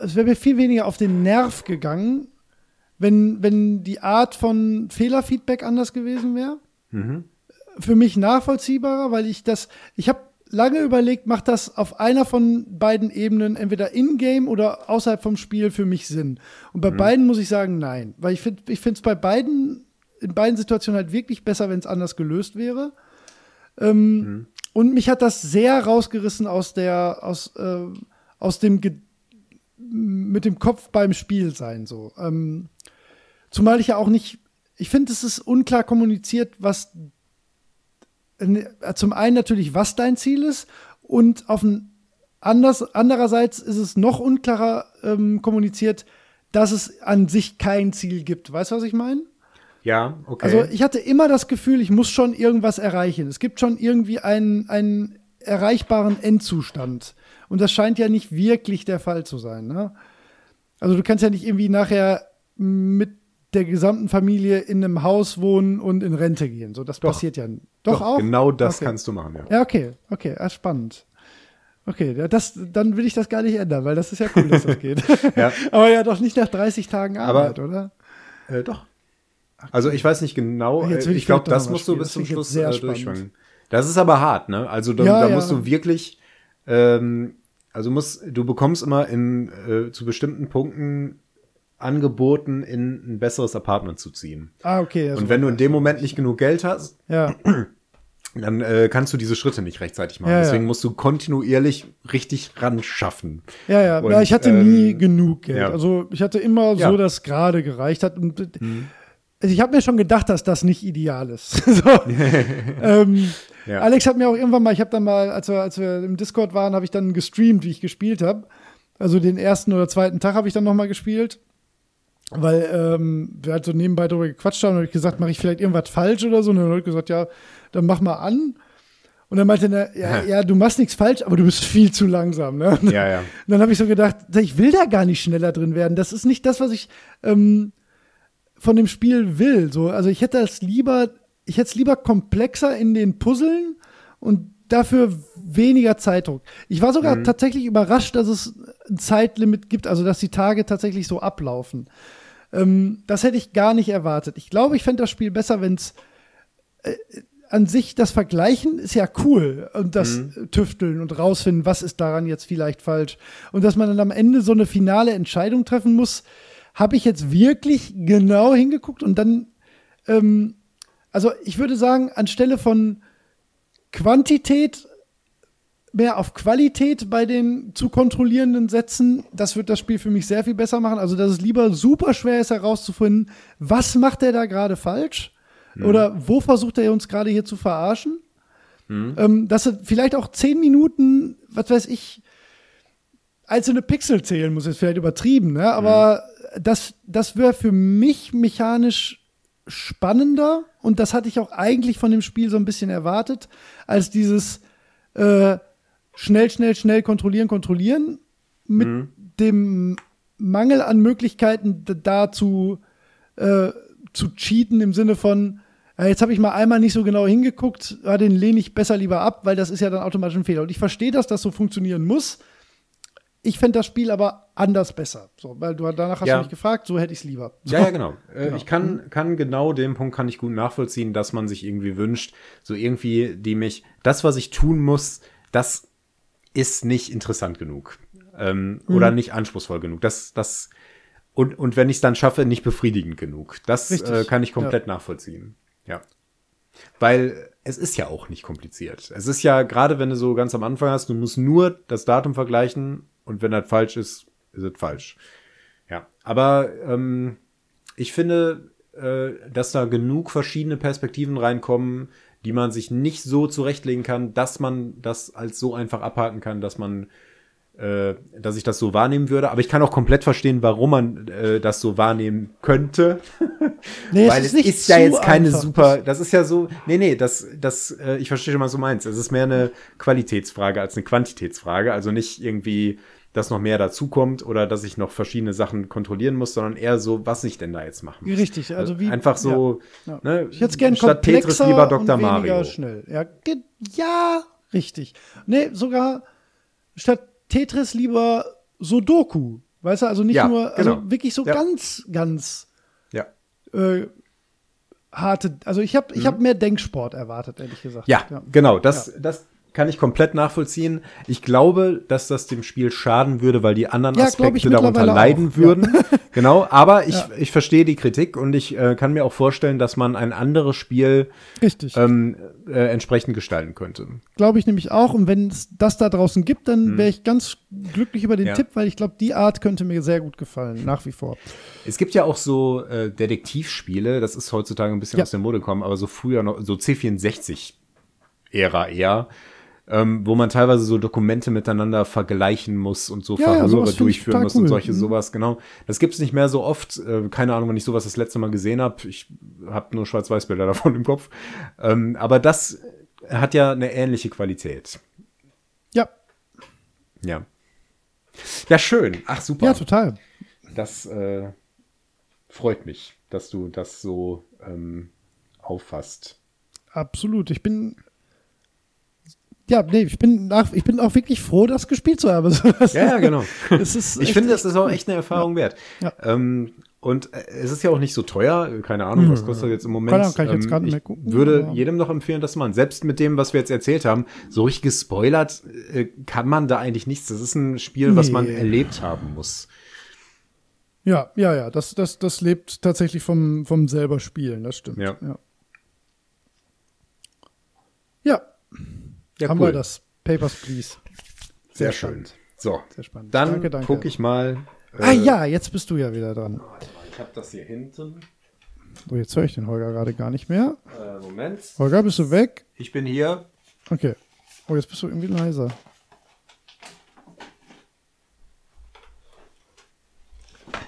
A: es wäre mir viel weniger auf den Nerv gegangen, wenn, wenn die Art von Fehlerfeedback anders gewesen wäre.
B: Mhm.
A: Für mich nachvollziehbarer, weil ich das, ich habe lange überlegt, macht das auf einer von beiden Ebenen, entweder in-game oder außerhalb vom Spiel, für mich Sinn. Und bei beiden muss ich sagen, nein. Weil ich finde ich es bei beiden, in beiden Situationen halt wirklich besser, wenn es anders gelöst wäre. Ähm, Und mich hat das sehr rausgerissen aus der, aus, äh, aus dem Ge mit dem Kopf beim Spiel sein. So. Ähm, zumal ich ja auch nicht, ich finde, es ist unklar kommuniziert, was äh, zum einen natürlich, was dein Ziel ist, und auf ein anders, andererseits ist es noch unklarer ähm, kommuniziert, dass es an sich kein Ziel gibt. Weißt du, was ich meine?
B: Ja, okay.
A: Also ich hatte immer das Gefühl, ich muss schon irgendwas erreichen. Es gibt schon irgendwie einen, einen erreichbaren Endzustand. Und das scheint ja nicht wirklich der Fall zu sein. Ne? Also du kannst ja nicht irgendwie nachher mit der gesamten Familie in einem Haus wohnen und in Rente gehen. So, das
B: Doch.
A: passiert ja. Doch,
B: Doch,
A: auch?
B: Genau das
A: Okay.
B: kannst du machen, ja.
A: Ja, okay, okay, ah, spannend. Okay, das, dann will ich das gar nicht ändern, weil das ist ja cool, dass das geht.
B: Ja.
A: Aber ja doch nicht nach 30 Tagen
B: Aber-
A: Arbeit, oder?
B: Äh, doch. Also ich weiß nicht genau,
A: Jetzt
B: äh,
A: will
B: ich
A: ich
B: glaube, das musst du bis zum Schluss
A: sehr
B: äh, durchschwingen. Das ist aber hart, ne? Also da,
A: Ja,
B: da
A: ja.
B: musst du wirklich, ähm, also musst, du bekommst immer in, äh, zu bestimmten Punkten angeboten, in ein besseres Apartment zu ziehen.
A: Ah, okay. also-
B: Und wenn du in dem Moment nicht genug Geld hast,
A: ja,
B: dann äh, kannst du diese Schritte nicht rechtzeitig machen.
A: Ja, ja.
B: Deswegen musst du kontinuierlich richtig ran schaffen.
A: ja, ja,
B: Und,
A: ja, ich hatte
B: ähm,
A: nie genug Geld.
B: ja.
A: Also ich hatte immer
B: Ja. Mhm.
A: so, dass gerade gereicht hat. Und also ich habe mir schon gedacht, dass das nicht ideal ist. so. ähm,
B: Ja.
A: Alex hat mir auch irgendwann mal, ich habe dann mal, als wir, als wir im Discord waren, habe ich dann gestreamt, wie ich gespielt habe. Also den ersten oder zweiten Tag habe ich dann noch mal gespielt. Weil ähm, wir halt so nebenbei darüber gequatscht haben und ich gesagt, mache ich vielleicht irgendwas falsch oder so. Und dann hat er gesagt, ja, dann mach mal an. Und dann meinte er, ja, ja, du machst nichts falsch, aber du bist viel zu langsam. Ne? Und
B: Ja, ja.
A: dann habe ich so gedacht, ich will da gar nicht schneller drin werden. Das ist nicht das, was ich ähm, von dem Spiel will. So, also ich hätte es lieber, ich hätte es lieber komplexer in den Puzzeln und dafür weniger Zeitdruck. Ich war sogar tatsächlich überrascht, dass es ein Zeitlimit gibt, also dass die Tage tatsächlich so ablaufen. Ähm, das hätte ich gar nicht erwartet. Ich glaube, ich fände das Spiel besser, wenn es an sich das Vergleichen ist ja cool und das Tüfteln und rausfinden, was ist daran jetzt vielleicht falsch. Und dass man dann am Ende so eine finale Entscheidung treffen muss, habe ich jetzt wirklich genau hingeguckt und dann, ähm, also ich würde sagen, anstelle von Quantität mehr auf Qualität bei den zu kontrollierenden Sätzen, das wird das Spiel für mich sehr viel besser machen. Also, dass es lieber super schwer ist herauszufinden, was macht er da gerade falsch? Oder wo versucht er uns gerade hier zu verarschen? Ähm, dass er vielleicht auch zehn Minuten, was weiß ich, einzelne Pixel zählen muss, ist vielleicht übertrieben, ne? aber das, das wäre für mich mechanisch spannender und das hatte ich auch eigentlich von dem Spiel so ein bisschen erwartet, als dieses äh, schnell, schnell, schnell kontrollieren, kontrollieren mit dem Mangel an Möglichkeiten dazu äh, zu cheaten im Sinne von, ja, jetzt habe ich mal einmal nicht so genau hingeguckt, ja, den lehne ich besser lieber ab, weil das ist ja dann automatisch ein Fehler. Und ich verstehe, dass das so funktionieren muss. Ich fände das Spiel aber anders besser. So, weil du danach hast
B: Ja.
A: du mich gefragt, so hätte ich es lieber. So.
B: Ja, ja, genau. Äh, Ich kann, kann genau den Punkt kann ich gut nachvollziehen, dass man sich irgendwie wünscht, so irgendwie, die mich, das, was ich tun muss, das ist nicht interessant genug. Ähm, Oder nicht anspruchsvoll genug. Das, das, und, und wenn ich es dann schaffe, nicht befriedigend genug. Das äh, kann ich komplett nachvollziehen. Ja. Weil es ist ja auch nicht kompliziert. Es ist ja, gerade wenn du so ganz am Anfang hast, du musst nur das Datum vergleichen und wenn das falsch ist, ist es falsch. Ja, aber ähm, ich finde, äh, dass da genug verschiedene Perspektiven reinkommen, die man sich nicht so zurechtlegen kann, dass man das als so einfach abhaken kann, dass man äh, dass ich das so wahrnehmen würde. Aber ich kann auch komplett verstehen, warum man äh, das so wahrnehmen könnte.
A: Nee,
B: Weil es ist,
A: nicht
B: ja jetzt keine
A: einfach.
B: super, das ist ja so, nee, nee, das, das, äh, ich verstehe schon, was du meinst. Es ist mehr eine Qualitätsfrage als eine Quantitätsfrage. Also nicht irgendwie, dass noch mehr dazukommt oder dass ich noch verschiedene Sachen kontrollieren muss, sondern eher so, was ich denn da jetzt machen muss.
A: Richtig, also wie
B: Einfach so,
A: Ja.
B: ne,
A: Ich hätte gern
B: statt Tetris lieber Dr. Mario.
A: schnell. Ja, ja, richtig. Nee, sogar statt Tetris lieber Sudoku. Weißt du, also nicht
B: Ja,
A: nur, also
B: genau.
A: wirklich so
B: Ja.
A: ganz, ganz äh, harte, also ich habe ich hab mehr Denksport erwartet, ehrlich gesagt.
B: Ja, genau. Das, das kann ich komplett nachvollziehen. Ich glaube, dass das dem Spiel schaden würde, weil die anderen
A: Ja,
B: Aspekte darunter leiden
A: auch, ja.
B: würden. Genau, aber ich,
A: Ja.
B: ich verstehe die Kritik und ich äh, kann mir auch vorstellen, dass man ein anderes Spiel
A: Richtig.
B: ähm, äh, entsprechend gestalten könnte.
A: Glaube ich nämlich auch. Und wenn es das da draußen gibt, dann wäre ich ganz glücklich über den.
B: Ja.
A: Tipp, weil ich glaube, die Art könnte mir sehr gut gefallen, nach wie vor.
B: Es gibt ja auch so äh, Detektivspiele, das ist heutzutage ein bisschen
A: Ja.
B: aus der Mode gekommen, aber so früher noch, so C64-Ära eher, ähm, wo man teilweise so Dokumente miteinander vergleichen muss und so
A: Ja, ja,
B: Verhöre
A: ich
B: durchführen muss und
A: cool.
B: solche
A: Mhm.
B: sowas, genau. Das gibt's nicht mehr so oft. Äh, keine Ahnung, wenn ich sowas das letzte Mal gesehen habe. Ich habe nur Schwarz-Weiß-Bilder davon im Kopf. Ähm, aber das hat ja eine ähnliche Qualität.
A: Ja,
B: Ja. Ja, schön. Ach, super.
A: ja, total.
B: Das äh, freut mich, dass du das so ähm, auffasst.
A: Absolut. Ich bin. Ja, nee, ich bin, nach, ich bin auch wirklich froh, das gespielt zu haben.
B: Ja, ja, genau.
A: Es ist
B: Ich
A: echt-
B: finde, das ist auch echt eine Erfahrung wert.
A: Ja.
B: Ähm, und äh, es ist ja auch nicht so teuer. Keine Ahnung, was kostet das jetzt im Moment?
A: Keine kann ich jetzt
B: Ähm,
A: gerade nicht mehr gucken,
B: würde
A: aber-
B: jedem noch empfehlen, das zu machen. Selbst mit dem, was wir jetzt erzählt haben, so richtig gespoilert äh, kann man da eigentlich nichts. Das ist ein Spiel, was man
A: Nee.
B: erlebt haben muss.
A: Ja, ja, ja. Das, das, das lebt tatsächlich vom, vom selber Spielen, das stimmt.
B: Ja.
A: ja. Ja,
B: Ja,
A: haben wir das. Papers, Please.
B: Sehr, schön. So,
A: Sehr spannend.
B: dann
A: Danke, danke.
B: gucke ich mal. äh,
A: ah ja, jetzt bist du ja wieder dran.
B: Ich habe das hier hinten.
A: So, jetzt höre ich den Holger gerade gar nicht mehr.
B: Äh, Moment.
A: Holger, bist du weg?
B: Ich bin hier.
A: Okay. Oh, jetzt bist du irgendwie leiser.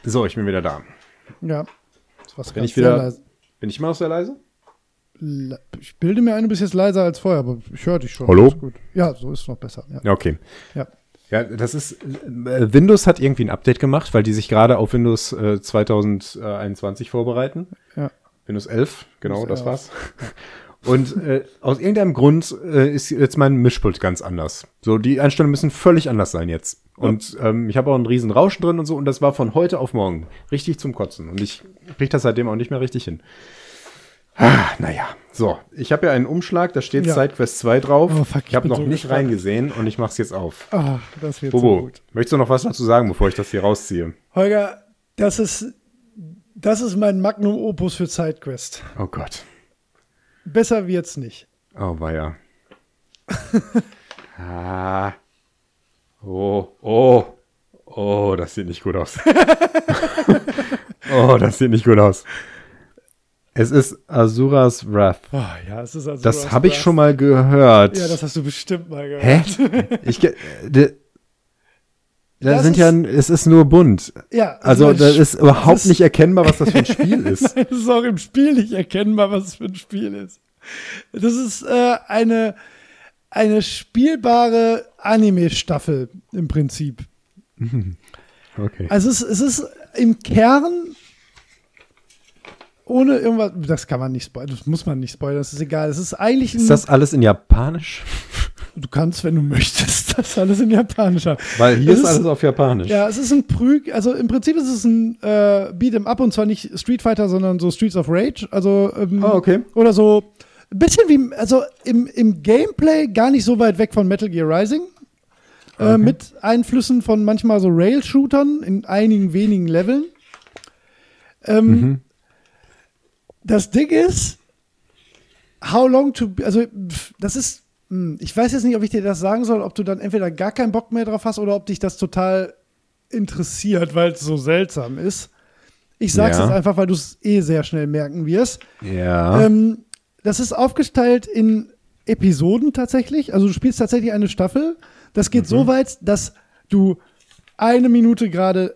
B: So, ich bin wieder da.
A: Ja. Das war's
B: Bin ich wieder-
A: sehr leise.
B: Bin ich immer noch sehr leise?
A: Ich bilde mir ein, du bist jetzt leiser als vorher, aber ich höre dich schon.
B: Hallo?
A: Ja, so ist es noch besser. Ja.
B: Ja, okay.
A: ja.
B: Ja, das ist, äh, Windows hat irgendwie ein Update gemacht, weil die sich gerade auf Windows äh, 2021 vorbereiten.
A: ja.
B: Windows 11, genau,
A: Windows
B: das war's. Und äh, aus irgendeinem Grund äh, ist jetzt mein Mischpult ganz anders. So, die Einstellungen müssen völlig anders sein jetzt. Und ähm, ich habe auch einen riesen Rauschen drin und so, und das war von heute auf morgen richtig zum Kotzen. Und ich kriege das seitdem auch nicht mehr richtig hin. Ah, naja, so. Ich habe ja einen Umschlag, da steht
A: Ja.
B: SideQuest 2 drauf.
A: Oh, fuck, ich
B: habe noch
A: so
B: nicht
A: gespannt.
B: reingesehen und ich mache es jetzt auf.
A: Ah, das wird so
B: Bobo,
A: gut.
B: möchtest du noch was dazu sagen, bevor ich das hier rausziehe?
A: Holger, das ist, das ist mein Magnum Opus für SideQuest.
B: Oh Gott.
A: Besser wird's nicht.
B: Oh, weia. ah. Oh, oh. Oh, das sieht nicht gut aus. oh, das sieht nicht gut aus. Es ist Asuras Wrath.
A: Ah, ja, es ist also
B: Das habe ich schon mal gehört.
A: Ja, das hast du bestimmt mal gehört.
B: Hä? Ich, de, da
A: Das
B: sind ja,
A: ist-
B: es ist nur bunt.
A: Ja,
B: Also,
A: mein
B: das ist überhaupt
A: ist-
B: nicht erkennbar, was das für ein Spiel ist.
A: Es ist auch im Spiel nicht erkennbar, was es für ein Spiel ist. Das ist äh, eine, eine spielbare Anime-Staffel im Prinzip.
B: Okay.
A: Also es, es ist im Kern ohne irgendwas, das kann man nicht spoilern, das muss man nicht spoilern, das ist egal. Es ist eigentlich
B: Ist das alles in Japanisch?
A: du kannst, wenn du möchtest, das alles in Japanisch haben.
B: Weil hier ist
A: ist-
B: alles auf Japanisch.
A: Ja, es ist ein Prüg, also im Prinzip ist es ein äh, Beat'em Up und zwar nicht Street Fighter, sondern so Streets of Rage. Also ähm,
B: Ah, okay.
A: oder so ein bisschen wie, also im, im Gameplay gar nicht so weit weg von Metal Gear Rising. Äh, mit Einflüssen von manchmal so Rail-Shootern in einigen wenigen Leveln. Ähm,
B: Mhm.
A: Das Ding ist, how long to, also das ist, hm, ich weiß jetzt nicht, ob ich dir das sagen soll, ob du dann entweder gar keinen Bock mehr drauf hast oder ob dich das total interessiert, weil es so seltsam ist. Ich sag's
B: Ja.
A: jetzt einfach, weil du es eh sehr schnell merken wirst.
B: Ja.
A: Ähm, das ist aufgeteilt in Episoden tatsächlich. Also du spielst tatsächlich eine Staffel. Das geht so weit, dass du eine Minute gerade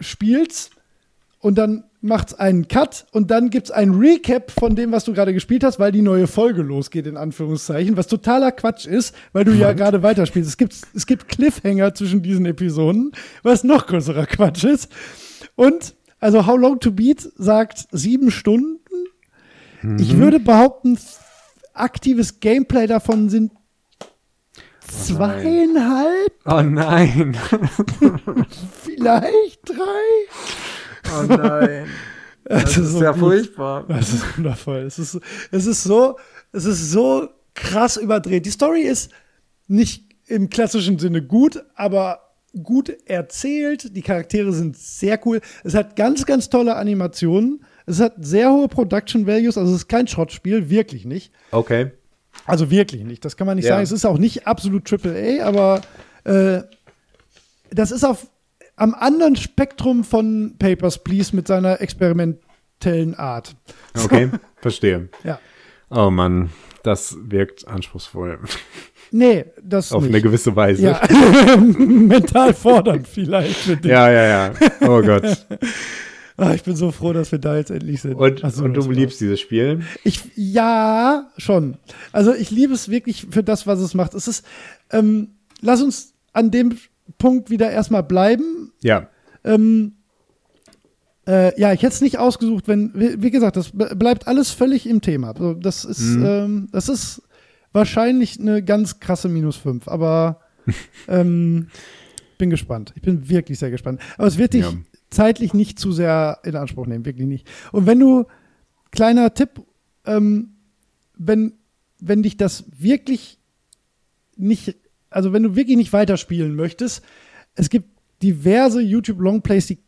A: spielst und dann macht's einen Cut und dann gibt's ein Recap von dem, was du gerade gespielt hast, weil die neue Folge losgeht, in Anführungszeichen, was totaler Quatsch ist, weil du ja gerade weiterspielst. Es gibt, es gibt Cliffhanger zwischen diesen Episoden, was noch größerer Quatsch ist. Und also How Long to Beat sagt sieben Stunden. Ich würde behaupten, aktives Gameplay davon sind zweieinhalb,
B: oh nein.
A: vielleicht drei.
B: Oh nein. Das, ist,
A: so
B: ja
A: gut.
B: furchtbar.
A: Das ist wundervoll. Es ist, es ist so, es ist so krass überdreht. Die Story ist nicht im klassischen Sinne gut, aber gut erzählt. Die Charaktere sind sehr cool. Es hat ganz, ganz tolle Animationen. Es hat sehr hohe Production Values. Also es ist kein Schrottspiel, wirklich nicht.
B: Okay.
A: Also wirklich nicht. Das kann man nicht
B: Ja.
A: sagen. Es ist auch nicht absolut AAA, aber äh, das ist auf am anderen Spektrum von Papers, Please mit seiner experimentellen Art.
B: Okay, verstehe.
A: Ja.
B: Oh Mann, das wirkt anspruchsvoll.
A: Nee, das
B: Auf
A: nicht.
B: eine gewisse Weise.
A: ja. Mental fordernd vielleicht für dich.
B: ja, ja. ja. Oh Gott.
A: Ah, ich bin so froh, dass wir da jetzt endlich sind.
B: Und,
A: so,
B: und
A: das
B: du liebst dieses Spiel?
A: Ich, ja, schon. Also ich liebe es wirklich für das, was es macht. Es ist, ähm, lass uns an dem Punkt wieder erstmal bleiben.
B: Ja.
A: Ähm, äh, ja, ich hätte es nicht ausgesucht, wenn, wie, wie gesagt, das bleibt alles völlig im Thema. So, das ist,
B: Mhm.
A: ähm, das ist wahrscheinlich eine ganz krasse Minus 5, aber ähm, bin gespannt. Ich bin wirklich sehr gespannt. Aber es wird dich
B: Ja.
A: zeitlich nicht zu sehr in Anspruch nehmen, wirklich nicht. Und wenn du, kleiner Tipp, ähm, wenn, wenn dich das wirklich nicht, also wenn du wirklich nicht weiterspielen möchtest, es gibt diverse YouTube Longplays, die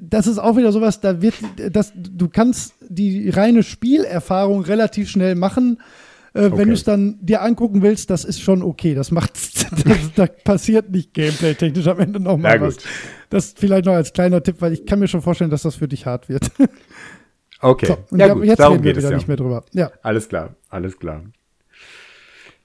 A: das ist auch wieder sowas, da wird, das, du kannst die reine Spielerfahrung relativ schnell machen. Äh,
B: Okay.
A: Wenn du es dann dir angucken willst, das ist schon okay. Das macht, das, da passiert nicht gameplay-technisch am Ende noch mal
B: Na
A: was. Das vielleicht noch als kleiner Tipp, weil ich kann mir schon vorstellen, dass das für dich hart wird.
B: Okay.
A: So,
B: ja, gut.
A: jetzt
B: Darum
A: reden wir
B: geht es
A: wieder
B: ja.
A: nicht mehr drüber. Ja,
B: Alles klar, alles klar.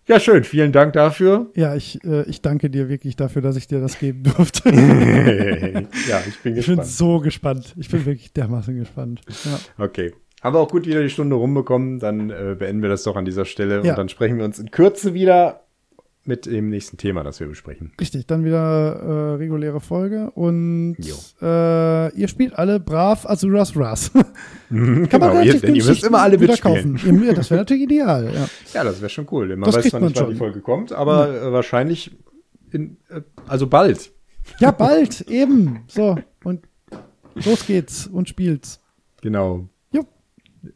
B: Ja, schön. Vielen Dank dafür.
A: ja, ich, äh, ich danke dir wirklich dafür, dass ich dir das geben durfte.
B: ja, ich bin
A: ich bin
B: gespannt.
A: so gespannt. Ich bin wirklich dermaßen gespannt. Ja.
B: Okay. Haben wir auch gut wieder die Stunde rumbekommen. Dann äh, beenden wir das doch an dieser Stelle.
A: Ja.
B: Und dann sprechen wir uns in Kürze wieder mit dem nächsten Thema, das wir besprechen.
A: Richtig, dann wieder äh, reguläre Folge und äh, ihr spielt alle brav Azuras
B: genau,
A: Kann man
B: ihr,
A: relativ
B: denn ihr müsst immer alle
A: kaufen. Ja, das wäre natürlich ideal. Ja.
B: Ja, das wäre schon cool. Man
A: Das
B: weiß zwar
A: man
B: nicht, wann
A: schon.
B: die Folge kommt, aber äh, wahrscheinlich in, äh, also bald.
A: ja, bald, eben. So, und los geht's und spielt's.
B: Genau.
A: Jo.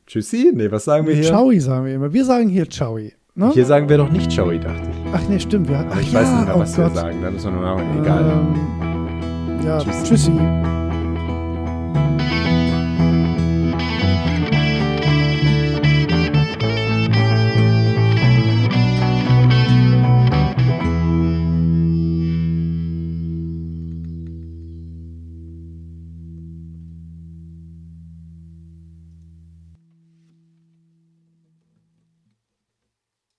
B: Tschüssi. Nee, was sagen wir hier?
A: Ciao, sagen wir immer. Wir sagen hier Ciao. Ne?
B: Hier sagen wir doch nicht Ciao, dachte ich.
A: Ach nee, stimmt. Wir, ach,
B: ich
A: ja,
B: weiß nicht mehr,
A: oh
B: was wir
A: Gott.
B: sagen. Da müssen wir noch nachher. Egal.
A: Ähm, ja,
B: Tschüssi.
A: tschüssi.